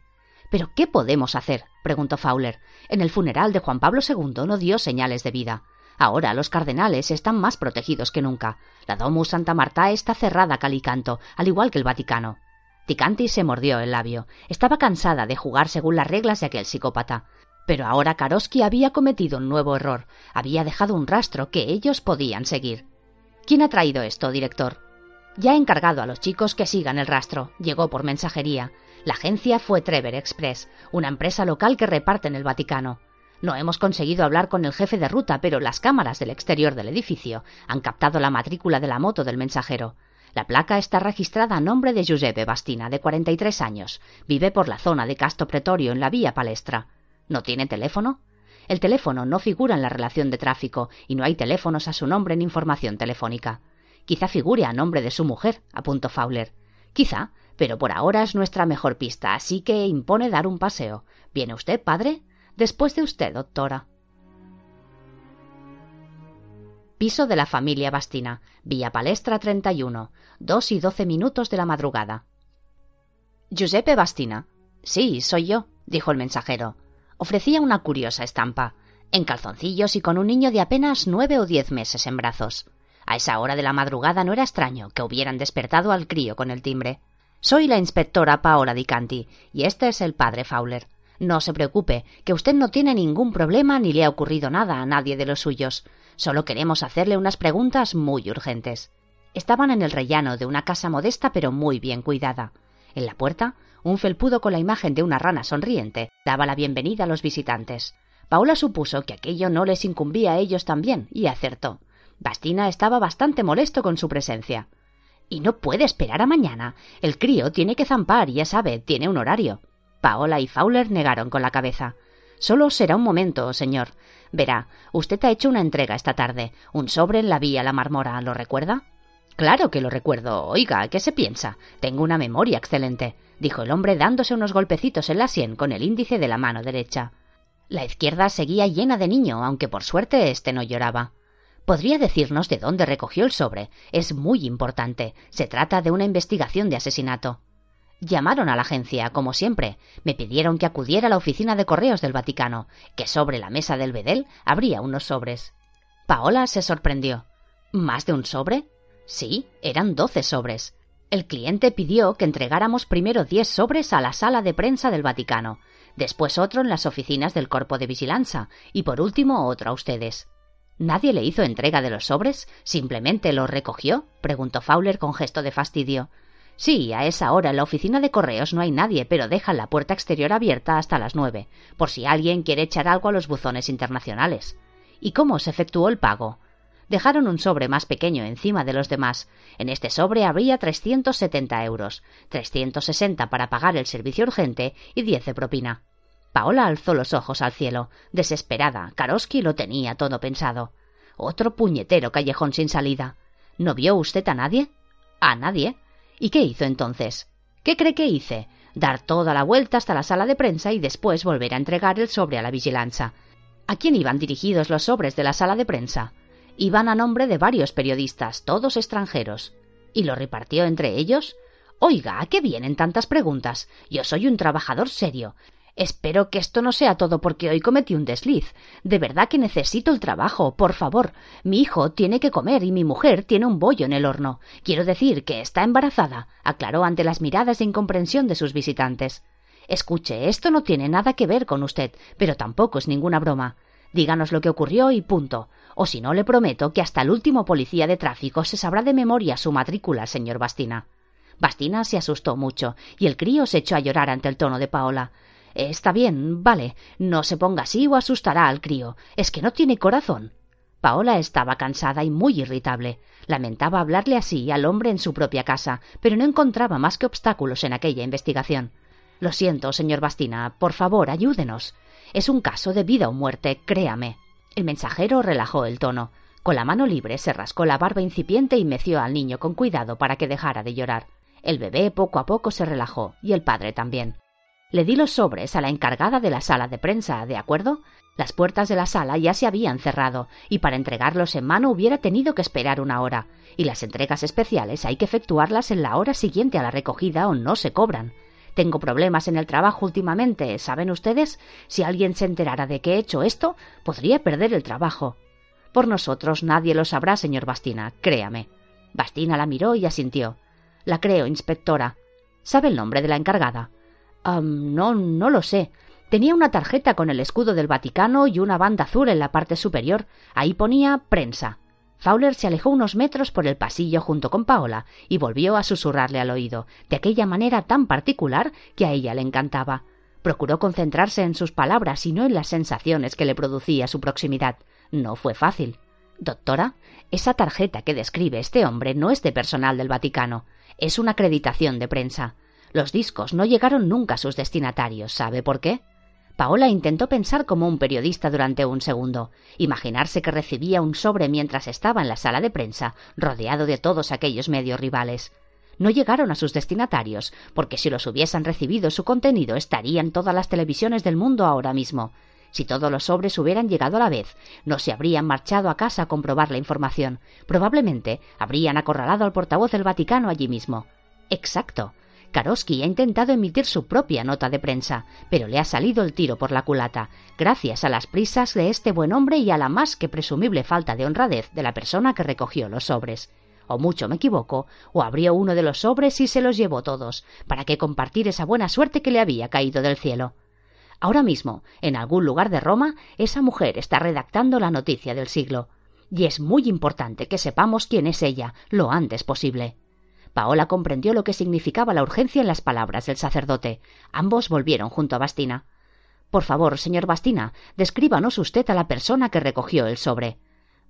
[SPEAKER 1] ¿Pero qué podemos hacer? preguntó Fowler. En el funeral de Juan Pablo II no dio señales de vida. Ahora los cardenales están más protegidos que nunca. La Domus Santa Marta está cerrada a cal y canto, al igual que el Vaticano. Ticanti se mordió el labio. Estaba cansada de jugar según las reglas de aquel psicópata. Pero ahora Karoski había cometido un nuevo error. Había dejado un rastro que ellos podían seguir. ¿Quién ha traído esto, director? Ya he encargado a los chicos que sigan el rastro. Llegó por mensajería. La agencia fue Trevor Express, una empresa local que reparte en el Vaticano. No hemos conseguido hablar con el jefe de ruta, pero las cámaras del exterior del edificio han captado la matrícula de la moto del mensajero. La placa está registrada a nombre de Giuseppe Bastina, de 43 años. Vive por la zona de Casto Pretorio, en la vía Palestra. ¿No tiene teléfono? El teléfono no figura en la relación de tráfico y no hay teléfonos a su nombre en información telefónica. Quizá figure a nombre de su mujer, apuntó Fowler. Quizá, pero por ahora es nuestra mejor pista, así que impone dar un paseo. ¿Viene usted, padre? Después de usted, doctora. Piso de la familia Bastina, Vía Palestra 31, dos y doce minutos de la madrugada. Giuseppe Bastina. Sí, soy yo, dijo el mensajero. Ofrecía una curiosa estampa, en calzoncillos y con un niño de apenas nueve o diez meses en brazos. A esa hora de la madrugada no era extraño que hubieran despertado al crío con el timbre. Soy la inspectora Paola Di Canti, y este es el padre Fowler. No se preocupe, que usted no tiene ningún problema ni le ha ocurrido nada a nadie de los suyos. Solo queremos hacerle unas preguntas muy urgentes. Estaban en el rellano de una casa modesta pero muy bien cuidada. En la puerta, un felpudo con la imagen de una rana sonriente daba la bienvenida a los visitantes. Paula supuso que aquello no les incumbía a ellos también, y acertó. Bastina estaba bastante molesto con su presencia. Y no puede esperar a mañana. El crío tiene que zampar, ya sabe, tiene un horario. Paola y Fowler negaron con la cabeza. Solo será un momento, señor. Verá, usted ha hecho una entrega esta tarde, un sobre en la vía La Marmora, ¿lo recuerda? Claro que lo recuerdo. Oiga, ¿qué se piensa? Tengo una memoria excelente, dijo el hombre dándose unos golpecitos en la sien con el índice de la mano derecha. La izquierda seguía llena de niño, aunque por suerte éste no lloraba. ¿Podría decirnos de dónde recogió el sobre? Es muy importante. Se trata de una investigación de asesinato. Llamaron a la agencia, como siempre. Me pidieron que acudiera a la oficina de correos del Vaticano, que sobre la mesa del bedel habría unos sobres. Paola se sorprendió. ¿Más de un sobre? Sí, eran doce sobres. El cliente pidió que entregáramos primero diez sobres a la sala de prensa del Vaticano, después otro en las oficinas del Corpo de Vigilanza y por último otro a ustedes. ¿Nadie le hizo entrega de los sobres? ¿Simplemente los recogió? preguntó Fowler con gesto de fastidio. Sí, a esa hora en la oficina de correos no hay nadie, pero dejan la puerta exterior abierta hasta las nueve, por si alguien quiere echar algo a los buzones internacionales. ¿Y cómo se efectuó el pago? Dejaron un sobre más pequeño encima de los demás. En este sobre habría 370 euros, 360 para pagar el servicio urgente y 10 de propina. Paola alzó los ojos al cielo, desesperada. Karoski lo tenía todo pensado. Otro puñetero callejón sin salida. ¿No vio usted a nadie? A nadie. ¿Y qué hizo entonces? ¿Qué cree que hice? Dar toda la vuelta hasta la sala de prensa y después volver a entregar el sobre a la vigilancia. ¿A quién iban dirigidos los sobres de la sala de prensa? Iban a nombre de varios periodistas, todos extranjeros. ¿Y lo repartió entre ellos? Oiga, ¿a qué vienen tantas preguntas? Yo soy un trabajador serio. Espero que esto no sea todo porque hoy cometí un desliz. De verdad que necesito el trabajo, por favor. Mi hijo tiene que comer y mi mujer tiene un bollo en el horno. Quiero decir que está embarazada, aclaró ante las miradas de incomprensión de sus visitantes. Escuche, esto no tiene nada que ver con usted, pero tampoco es ninguna broma. Díganos lo que ocurrió y punto. O si no, le prometo que hasta el último policía de tráfico se sabrá de memoria su matrícula, señor Bastina. Bastina se asustó mucho, y el crío se echó a llorar ante el tono de Paola. Está bien, vale. No se ponga así o asustará al crío. Es que no tiene corazón. Paola estaba cansada y muy irritable. Lamentaba hablarle así al hombre en su propia casa, pero no encontraba más que obstáculos en aquella investigación. Lo siento, señor Bastina. Por favor, ayúdenos. Es un caso de vida o muerte, créame. El mensajero relajó el tono. Con la mano libre se rascó la barba incipiente y meció al niño con cuidado para que dejara de llorar. El bebé poco a poco se relajó, y el padre también. Le di los sobres a la encargada de la sala de prensa, ¿de acuerdo? Las puertas de la sala ya se habían cerrado, y para entregarlos en mano hubiera tenido que esperar una hora, y las entregas especiales hay que efectuarlas en la hora siguiente a la recogida o no se cobran. Tengo problemas en el trabajo últimamente, ¿saben ustedes? Si alguien se enterara de que he hecho esto, podría perder el trabajo. Por nosotros nadie lo sabrá, señor Bastina, créame. Bastina la miró y asintió. La creo, inspectora. ¿Sabe el nombre de la encargada? no, no lo sé. Tenía una tarjeta con el escudo del Vaticano y una banda azul en la parte superior. Ahí ponía prensa. Fowler se alejó unos metros por el pasillo junto con Paola y volvió a susurrarle al oído, de aquella manera tan particular que a ella le encantaba. Procuró concentrarse en sus palabras y no en las sensaciones que le producía su proximidad. No fue fácil. Doctora, esa tarjeta que describe este hombre no es de personal del Vaticano, es una acreditación de prensa. Los discos no llegaron nunca a sus destinatarios. ¿Sabe por qué? Paola intentó pensar como un periodista durante un segundo, imaginarse que recibía un sobre mientras estaba en la sala de prensa, rodeado de todos aquellos medios rivales. No llegaron a sus destinatarios, porque si los hubiesen recibido su contenido estarían todas las televisiones del mundo ahora mismo, si todos los sobres hubieran llegado a la vez, no se habrían marchado a casa a comprobar la información. Probablemente habrían acorralado al portavoz del Vaticano allí mismo. Exacto. Karosky ha intentado emitir su propia nota de prensa, pero le ha salido el tiro por la culata, gracias a las prisas de este buen hombre y a la más que presumible falta de honradez de la persona que recogió los sobres. O mucho me equivoco, o abrió uno de los sobres y se los llevó todos, para que compartir esa buena suerte que le había caído del cielo. Ahora mismo, en algún lugar de Roma, esa mujer está redactando la noticia del siglo. Y es muy importante que sepamos quién es ella lo antes posible. Paola comprendió lo que significaba la urgencia en las palabras del sacerdote. Ambos volvieron junto a Bastina. Por favor, señor Bastina, descríbanos usted a la persona que recogió el sobre.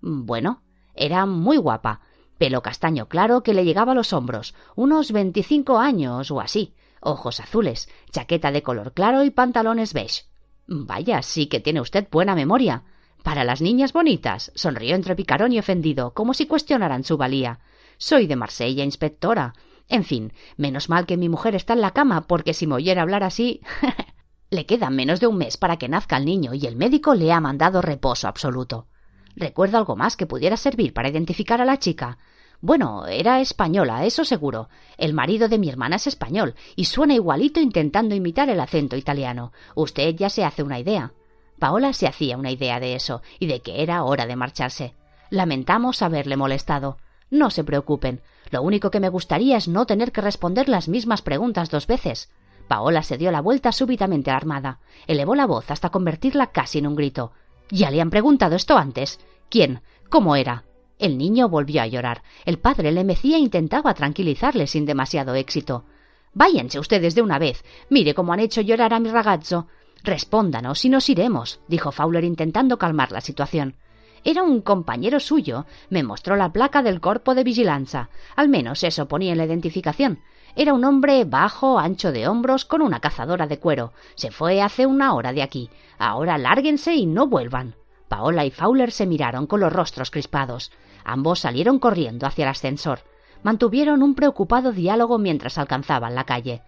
[SPEAKER 1] Bueno, era muy guapa, pelo castaño claro que le llegaba a los hombros, unos veinticinco años o así, ojos azules, chaqueta de color claro y pantalones beige. Vaya, sí que tiene usted buena memoria. Para las niñas bonitas, sonrió entre picarón y ofendido, como si cuestionaran su valía. Soy de Marsella, inspectora. En fin, menos mal que mi mujer está en la cama, porque si me oyera hablar así. le queda menos de un mes para que nazca el niño y el médico le ha mandado reposo absoluto. ¿Recuerda algo más que pudiera servir para identificar a la chica? Bueno, era española, eso seguro. El marido de mi hermana es español y suena igualito intentando imitar el acento italiano. Usted ya se hace una idea. Paola se hacía una idea de eso y de que era hora de marcharse. Lamentamos haberle molestado. No se preocupen. Lo único que me gustaría es no tener que responder las mismas preguntas dos veces. Paola se dio la vuelta súbitamente alarmada. Elevó la voz hasta convertirla casi en un grito. ¿Ya le han preguntado esto antes? ¿Quién? ¿Cómo era? El niño volvió a llorar. El padre le mecía e intentaba tranquilizarle sin demasiado éxito. Váyanse ustedes de una vez. Mire cómo han hecho llorar a mi ragazzo. Respóndanos y nos iremos, dijo Fowler intentando calmar la situación. Era un compañero suyo. Me mostró la placa del cuerpo de vigilancia. Al menos eso ponía en la identificación. Era un hombre bajo, ancho de hombros, con una cazadora de cuero. Se fue hace una hora de aquí. Ahora lárguense y no vuelvan. Paola y Fowler se miraron con los rostros crispados. Ambos salieron corriendo hacia el ascensor. Mantuvieron un preocupado diálogo mientras alcanzaban la calle.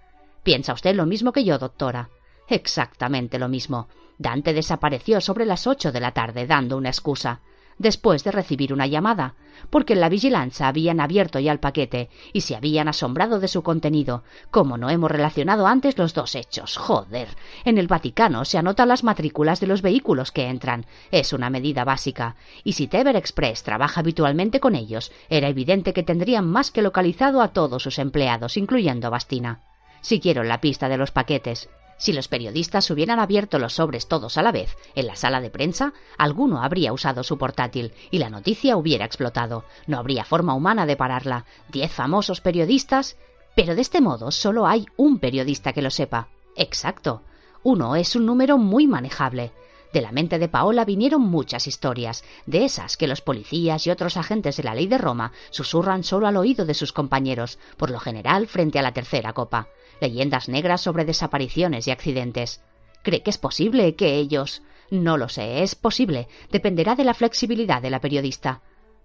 [SPEAKER 1] ¿Piensa usted lo mismo que yo, doctora? Exactamente lo mismo. Dante desapareció sobre las ocho de la tarde dando una excusa después de recibir una llamada, porque en la vigilancia habían abierto ya el paquete y se habían asombrado de su contenido. Como no hemos relacionado antes los dos hechos. Joder. En el Vaticano se anotan las matrículas de los vehículos que entran. Es una medida básica. Y si Tever Express trabaja habitualmente con ellos, era evidente que tendrían más que localizado a todos sus empleados, incluyendo a Bastina. Siguieron la pista de los paquetes. Si los periodistas hubieran abierto los sobres todos a la vez en la sala de prensa, alguno habría usado su portátil y la noticia hubiera explotado. No habría forma humana de pararla. Diez famosos periodistas. Pero de este modo solo hay un periodista que lo sepa. Exacto. Uno es un número muy manejable. De la mente de Paola vinieron muchas historias, de esas que los policías y otros agentes de la ley de Roma susurran solo al oído de sus compañeros, por lo general frente a la tercera copa leyendas negras sobre desapariciones y accidentes. ¿Cree que es posible que ellos... No lo sé, es posible. Dependerá de la flexibilidad de la periodista.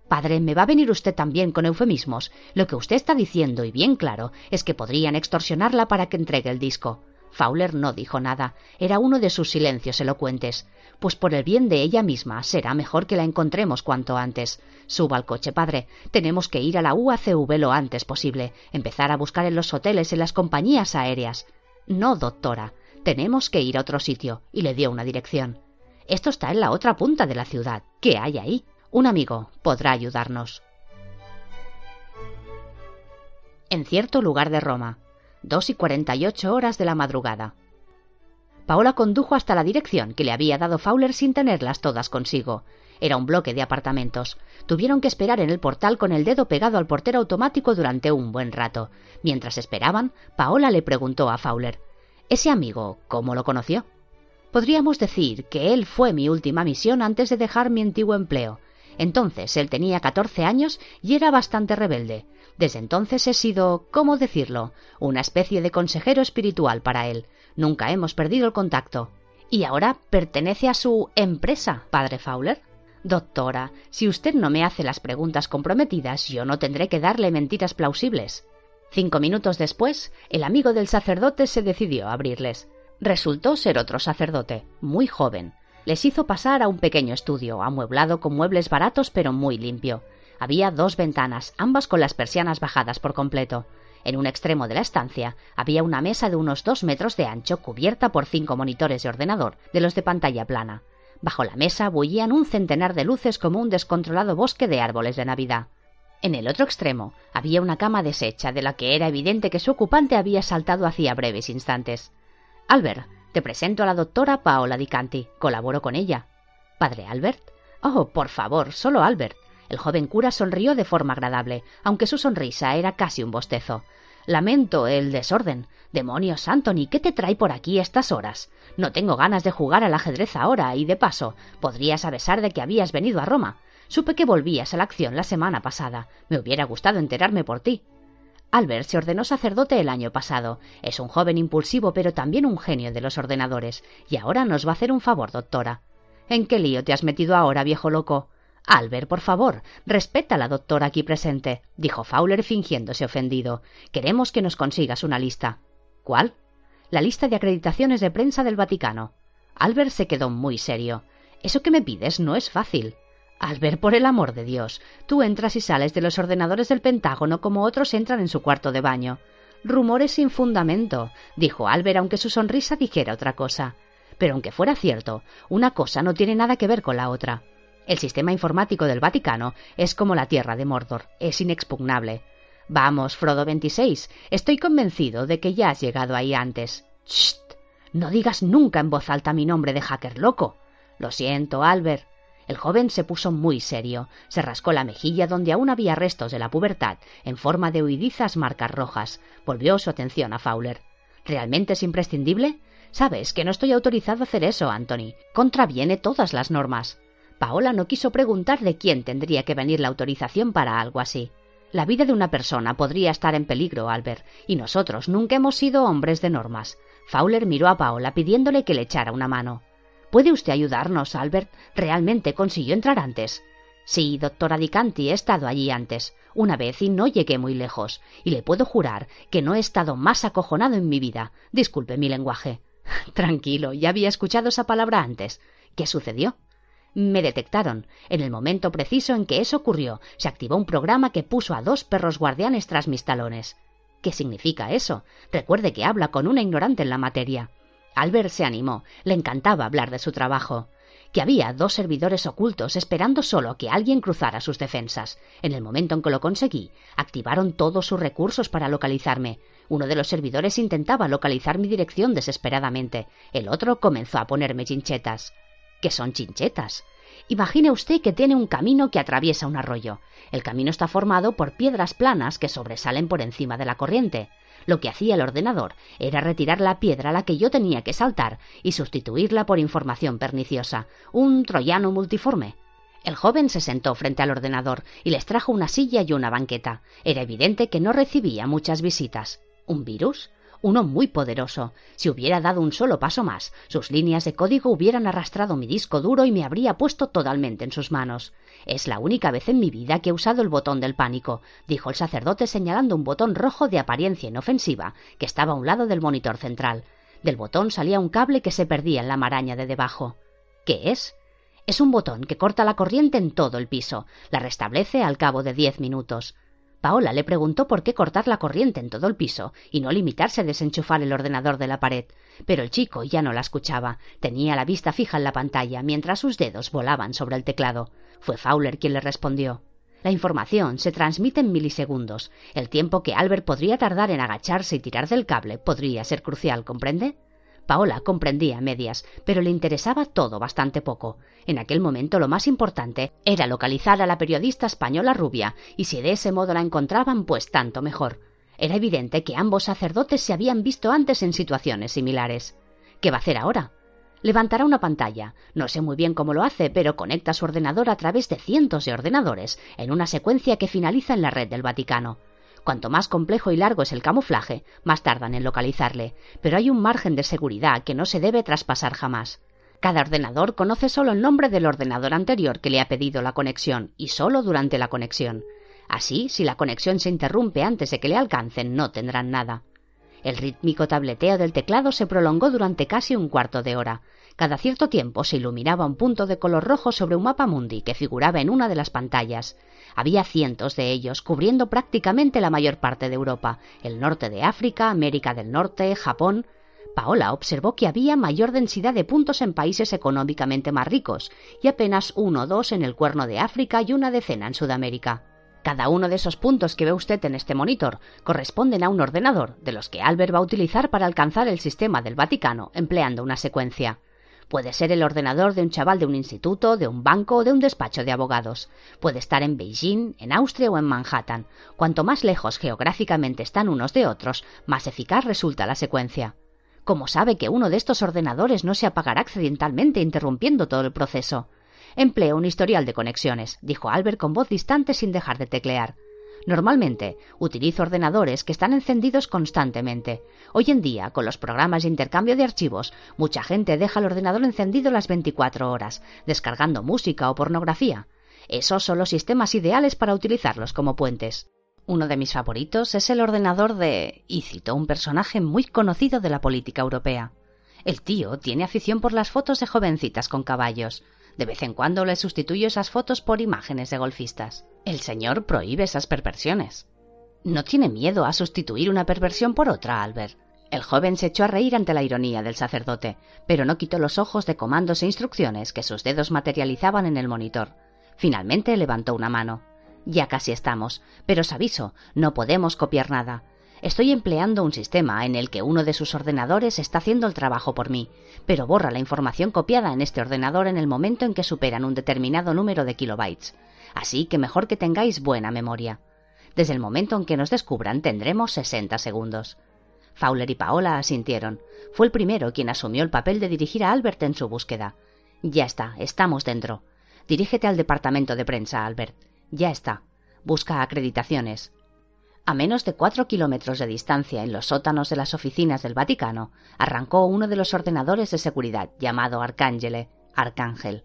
[SPEAKER 1] Padre, me va a venir usted también con eufemismos. Lo que usted está diciendo, y bien claro, es que podrían extorsionarla para que entregue el disco. Fowler no dijo nada. Era uno de sus silencios elocuentes. Pues por el bien de ella misma será mejor que la encontremos cuanto antes. Suba al coche, padre. Tenemos que ir a la UACV lo antes posible. Empezar a buscar en los hoteles, en las compañías aéreas. No, doctora. Tenemos que ir a otro sitio. Y le dio una dirección. Esto está en la otra punta de la ciudad. ¿Qué hay ahí? Un amigo podrá ayudarnos. En cierto lugar de Roma, dos y cuarenta y ocho horas de la madrugada. Paola condujo hasta la dirección que le había dado Fowler sin tenerlas todas consigo. Era un bloque de apartamentos. Tuvieron que esperar en el portal con el dedo pegado al portero automático durante un buen rato. Mientras esperaban, Paola le preguntó a Fowler Ese amigo, ¿cómo lo conoció? Podríamos decir que él fue mi última misión antes de dejar mi antiguo empleo. Entonces él tenía catorce años y era bastante rebelde. Desde entonces he sido, ¿cómo decirlo?, una especie de consejero espiritual para él. Nunca hemos perdido el contacto. ¿Y ahora pertenece a su empresa, padre Fowler? Doctora, si usted no me hace las preguntas comprometidas, yo no tendré que darle mentiras plausibles. Cinco minutos después, el amigo del sacerdote se decidió a abrirles. Resultó ser otro sacerdote, muy joven. Les hizo pasar a un pequeño estudio, amueblado con muebles baratos pero muy limpio. Había dos ventanas, ambas con las persianas bajadas por completo. En un extremo de la estancia había una mesa de unos dos metros de ancho cubierta por cinco monitores de ordenador, de los de pantalla plana. Bajo la mesa bullían un centenar de luces como un descontrolado bosque de árboles de Navidad. En el otro extremo había una cama deshecha de la que era evidente que su ocupante había saltado hacía breves instantes. Albert, te presento a la doctora Paola Di Canti. Colaboro con ella. ¿Padre Albert? Oh, por favor, solo Albert. El joven cura sonrió de forma agradable, aunque su sonrisa era casi un bostezo. Lamento el desorden. Demonios, Anthony, ¿qué te trae por aquí estas horas? No tengo ganas de jugar al ajedrez ahora, y de paso, podrías avisar de que habías venido a Roma. Supe que volvías a la acción la semana pasada. Me hubiera gustado enterarme por ti. Albert se ordenó sacerdote el año pasado. Es un joven impulsivo, pero también un genio de los ordenadores. Y ahora nos va a hacer un favor, doctora. ¿En qué lío te has metido ahora, viejo loco? Albert, por favor, respeta a la doctora aquí presente, dijo Fowler fingiéndose ofendido. Queremos que nos consigas una lista. ¿Cuál? La lista de acreditaciones de prensa del Vaticano. Albert se quedó muy serio. Eso que me pides no es fácil. Albert, por el amor de Dios, tú entras y sales de los ordenadores del Pentágono como otros entran en su cuarto de baño. Rumores sin fundamento, dijo Albert, aunque su sonrisa dijera otra cosa. Pero aunque fuera cierto, una cosa no tiene nada que ver con la otra. El sistema informático del Vaticano es como la tierra de Mordor, es inexpugnable. Vamos, Frodo 26, estoy convencido de que ya has llegado ahí antes. ¡Shh! No digas nunca en voz alta mi nombre de hacker loco. Lo siento, Albert. El joven se puso muy serio, se rascó la mejilla donde aún había restos de la pubertad, en forma de huidizas marcas rojas. Volvió su atención a Fowler. ¿Realmente es imprescindible? Sabes que no estoy autorizado a hacer eso, Anthony. Contraviene todas las normas. Paola no quiso preguntar de quién tendría que venir la autorización para algo así. La vida de una persona podría estar en peligro, Albert, y nosotros nunca hemos sido hombres de normas. Fowler miró a Paola pidiéndole que le echara una mano. ¿Puede usted ayudarnos, Albert? ¿Realmente consiguió entrar antes? Sí, doctora Dicanti, he estado allí antes, una vez y no llegué muy lejos, y le puedo jurar que no he estado más acojonado en mi vida. Disculpe mi lenguaje. Tranquilo, ya había escuchado esa palabra antes. ¿Qué sucedió? Me detectaron. En el momento preciso en que eso ocurrió, se activó un programa que puso a dos perros guardianes tras mis talones. ¿Qué significa eso? Recuerde que habla con una ignorante en la materia. Albert se animó. Le encantaba hablar de su trabajo. Que había dos servidores ocultos esperando solo que alguien cruzara sus defensas. En el momento en que lo conseguí, activaron todos sus recursos para localizarme. Uno de los servidores intentaba localizar mi dirección desesperadamente. El otro comenzó a ponerme chinchetas que son chinchetas. Imagine usted que tiene un camino que atraviesa un arroyo. El camino está formado por piedras planas que sobresalen por encima de la corriente. Lo que hacía el ordenador era retirar la piedra a la que yo tenía que saltar y sustituirla por información perniciosa, un troyano multiforme. El joven se sentó frente al ordenador y les trajo una silla y una banqueta. Era evidente que no recibía muchas visitas. ¿Un virus? Uno muy poderoso. Si hubiera dado un solo paso más, sus líneas de código hubieran arrastrado mi disco duro y me habría puesto totalmente en sus manos. Es la única vez en mi vida que he usado el botón del pánico, dijo el sacerdote señalando un botón rojo de apariencia inofensiva que estaba a un lado del monitor central. Del botón salía un cable que se perdía en la maraña de debajo. ¿Qué es? Es un botón que corta la corriente en todo el piso. La restablece al cabo de diez minutos. Paola le preguntó por qué cortar la corriente en todo el piso y no limitarse a desenchufar el ordenador de la pared, pero el chico ya no la escuchaba. Tenía la vista fija en la pantalla mientras sus dedos volaban sobre el teclado. Fue Fowler quien le respondió. La información se transmite en milisegundos. El tiempo que Albert podría tardar en agacharse y tirar del cable podría ser crucial, ¿comprende? Paola comprendía medias, pero le interesaba todo bastante poco. En aquel momento lo más importante era localizar a la periodista española rubia, y si de ese modo la encontraban, pues tanto mejor. Era evidente que ambos sacerdotes se habían visto antes en situaciones similares. ¿Qué va a hacer ahora? Levantará una pantalla. No sé muy bien cómo lo hace, pero conecta su ordenador a través de cientos de ordenadores, en una secuencia que finaliza en la red del Vaticano. Cuanto más complejo y largo es el camuflaje, más tardan en localizarle, pero hay un margen de seguridad que no se debe traspasar jamás. Cada ordenador conoce solo el nombre del ordenador anterior que le ha pedido la conexión, y solo durante la conexión. Así, si la conexión se interrumpe antes de que le alcancen, no tendrán nada. El rítmico tableteo del teclado se prolongó durante casi un cuarto de hora. Cada cierto tiempo se iluminaba un punto de color rojo sobre un mapa mundi que figuraba en una de las pantallas. Había cientos de ellos, cubriendo prácticamente la mayor parte de Europa, el norte de África, América del Norte, Japón. Paola observó que había mayor densidad de puntos en países económicamente más ricos, y apenas uno o dos en el cuerno de África y una decena en Sudamérica. Cada uno de esos puntos que ve usted en este monitor corresponden a un ordenador, de los que Albert va a utilizar para alcanzar el sistema del Vaticano empleando una secuencia. Puede ser el ordenador de un chaval de un instituto, de un banco o de un despacho de abogados. Puede estar en Beijing, en Austria o en Manhattan. Cuanto más lejos geográficamente están unos de otros, más eficaz resulta la secuencia. ¿Cómo sabe que uno de estos ordenadores no se apagará accidentalmente interrumpiendo todo el proceso? Empleo un historial de conexiones, dijo Albert con voz distante sin dejar de teclear. Normalmente utilizo ordenadores que están encendidos constantemente. Hoy en día, con los programas de intercambio de archivos, mucha gente deja el ordenador encendido las 24 horas, descargando música o pornografía. Esos son los sistemas ideales para utilizarlos como puentes. Uno de mis favoritos es el ordenador de... y citó un personaje muy conocido de la política europea. El tío tiene afición por las fotos de jovencitas con caballos. De vez en cuando le sustituyo esas fotos por imágenes de golfistas. El señor prohíbe esas perversiones. No tiene miedo a sustituir una perversión por otra, Albert. El joven se echó a reír ante la ironía del sacerdote, pero no quitó los ojos de comandos e instrucciones que sus dedos materializaban en el monitor. Finalmente levantó una mano. Ya casi estamos, pero os aviso, no podemos copiar nada. Estoy empleando un sistema en el que uno de sus ordenadores está haciendo el trabajo por mí, pero borra la información copiada en este ordenador en el momento en que superan un determinado número de kilobytes. Así que mejor que tengáis buena memoria. Desde el momento en que nos descubran tendremos 60 segundos. Fowler y Paola asintieron. Fue el primero quien asumió el papel de dirigir a Albert en su búsqueda. Ya está, estamos dentro. Dirígete al departamento de prensa, Albert. Ya está. Busca acreditaciones. A menos de cuatro kilómetros de distancia, en los sótanos de las oficinas del Vaticano, arrancó uno de los ordenadores de seguridad llamado Arcángele, Arcángel.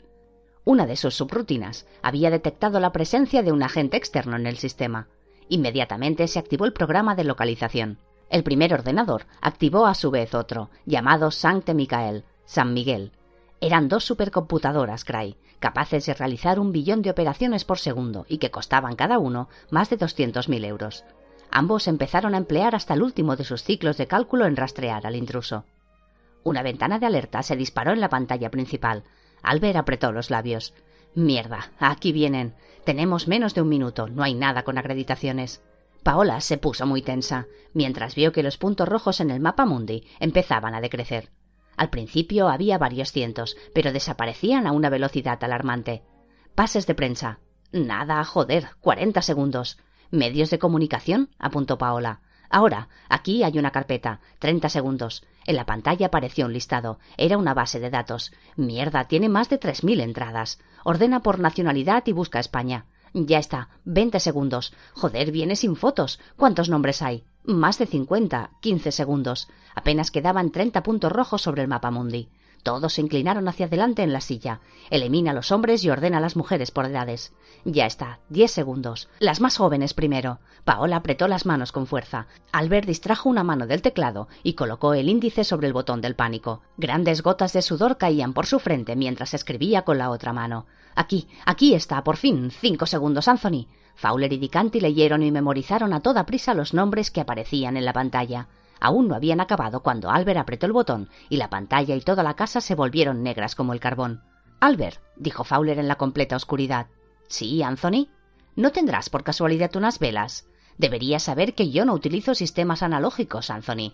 [SPEAKER 1] Una de sus subrutinas había detectado la presencia de un agente externo en el sistema. Inmediatamente se activó el programa de localización. El primer ordenador activó a su vez otro, llamado Sancte Micael, San Miguel. Eran dos supercomputadoras Cray, capaces de realizar un billón de operaciones por segundo y que costaban cada uno más de doscientos mil euros. Ambos empezaron a emplear hasta el último de sus ciclos de cálculo en rastrear al intruso. Una ventana de alerta se disparó en la pantalla principal. Albert apretó los labios. Mierda, aquí vienen. Tenemos menos de un minuto, no hay nada con acreditaciones. Paola se puso muy tensa, mientras vio que los puntos rojos en el mapa mundi empezaban a decrecer. Al principio había varios cientos, pero desaparecían a una velocidad alarmante. Pases de prensa. Nada, joder, cuarenta segundos. Medios de comunicación, apuntó Paola. Ahora, aquí hay una carpeta. Treinta segundos. En la pantalla apareció un listado. Era una base de datos. Mierda, tiene más de tres mil entradas. Ordena por nacionalidad y busca España. Ya está. Veinte segundos. Joder, viene sin fotos. ¿Cuántos nombres hay? Más de cincuenta. Quince segundos. Apenas quedaban treinta puntos rojos sobre el mapa mundi. Todos se inclinaron hacia adelante en la silla. Elimina a los hombres y ordena a las mujeres por edades. Ya está, diez segundos. Las más jóvenes primero. Paola apretó las manos con fuerza. Albert distrajo una mano del teclado y colocó el índice sobre el botón del pánico. Grandes gotas de sudor caían por su frente mientras escribía con la otra mano. Aquí, aquí está, por fin. Cinco segundos, Anthony. Fowler y Dicanti leyeron y memorizaron a toda prisa los nombres que aparecían en la pantalla. Aún no habían acabado cuando Albert apretó el botón y la pantalla y toda la casa se volvieron negras como el carbón. Albert, dijo Fowler en la completa oscuridad. Sí, Anthony. ¿No tendrás por casualidad unas velas? Deberías saber que yo no utilizo sistemas analógicos, Anthony.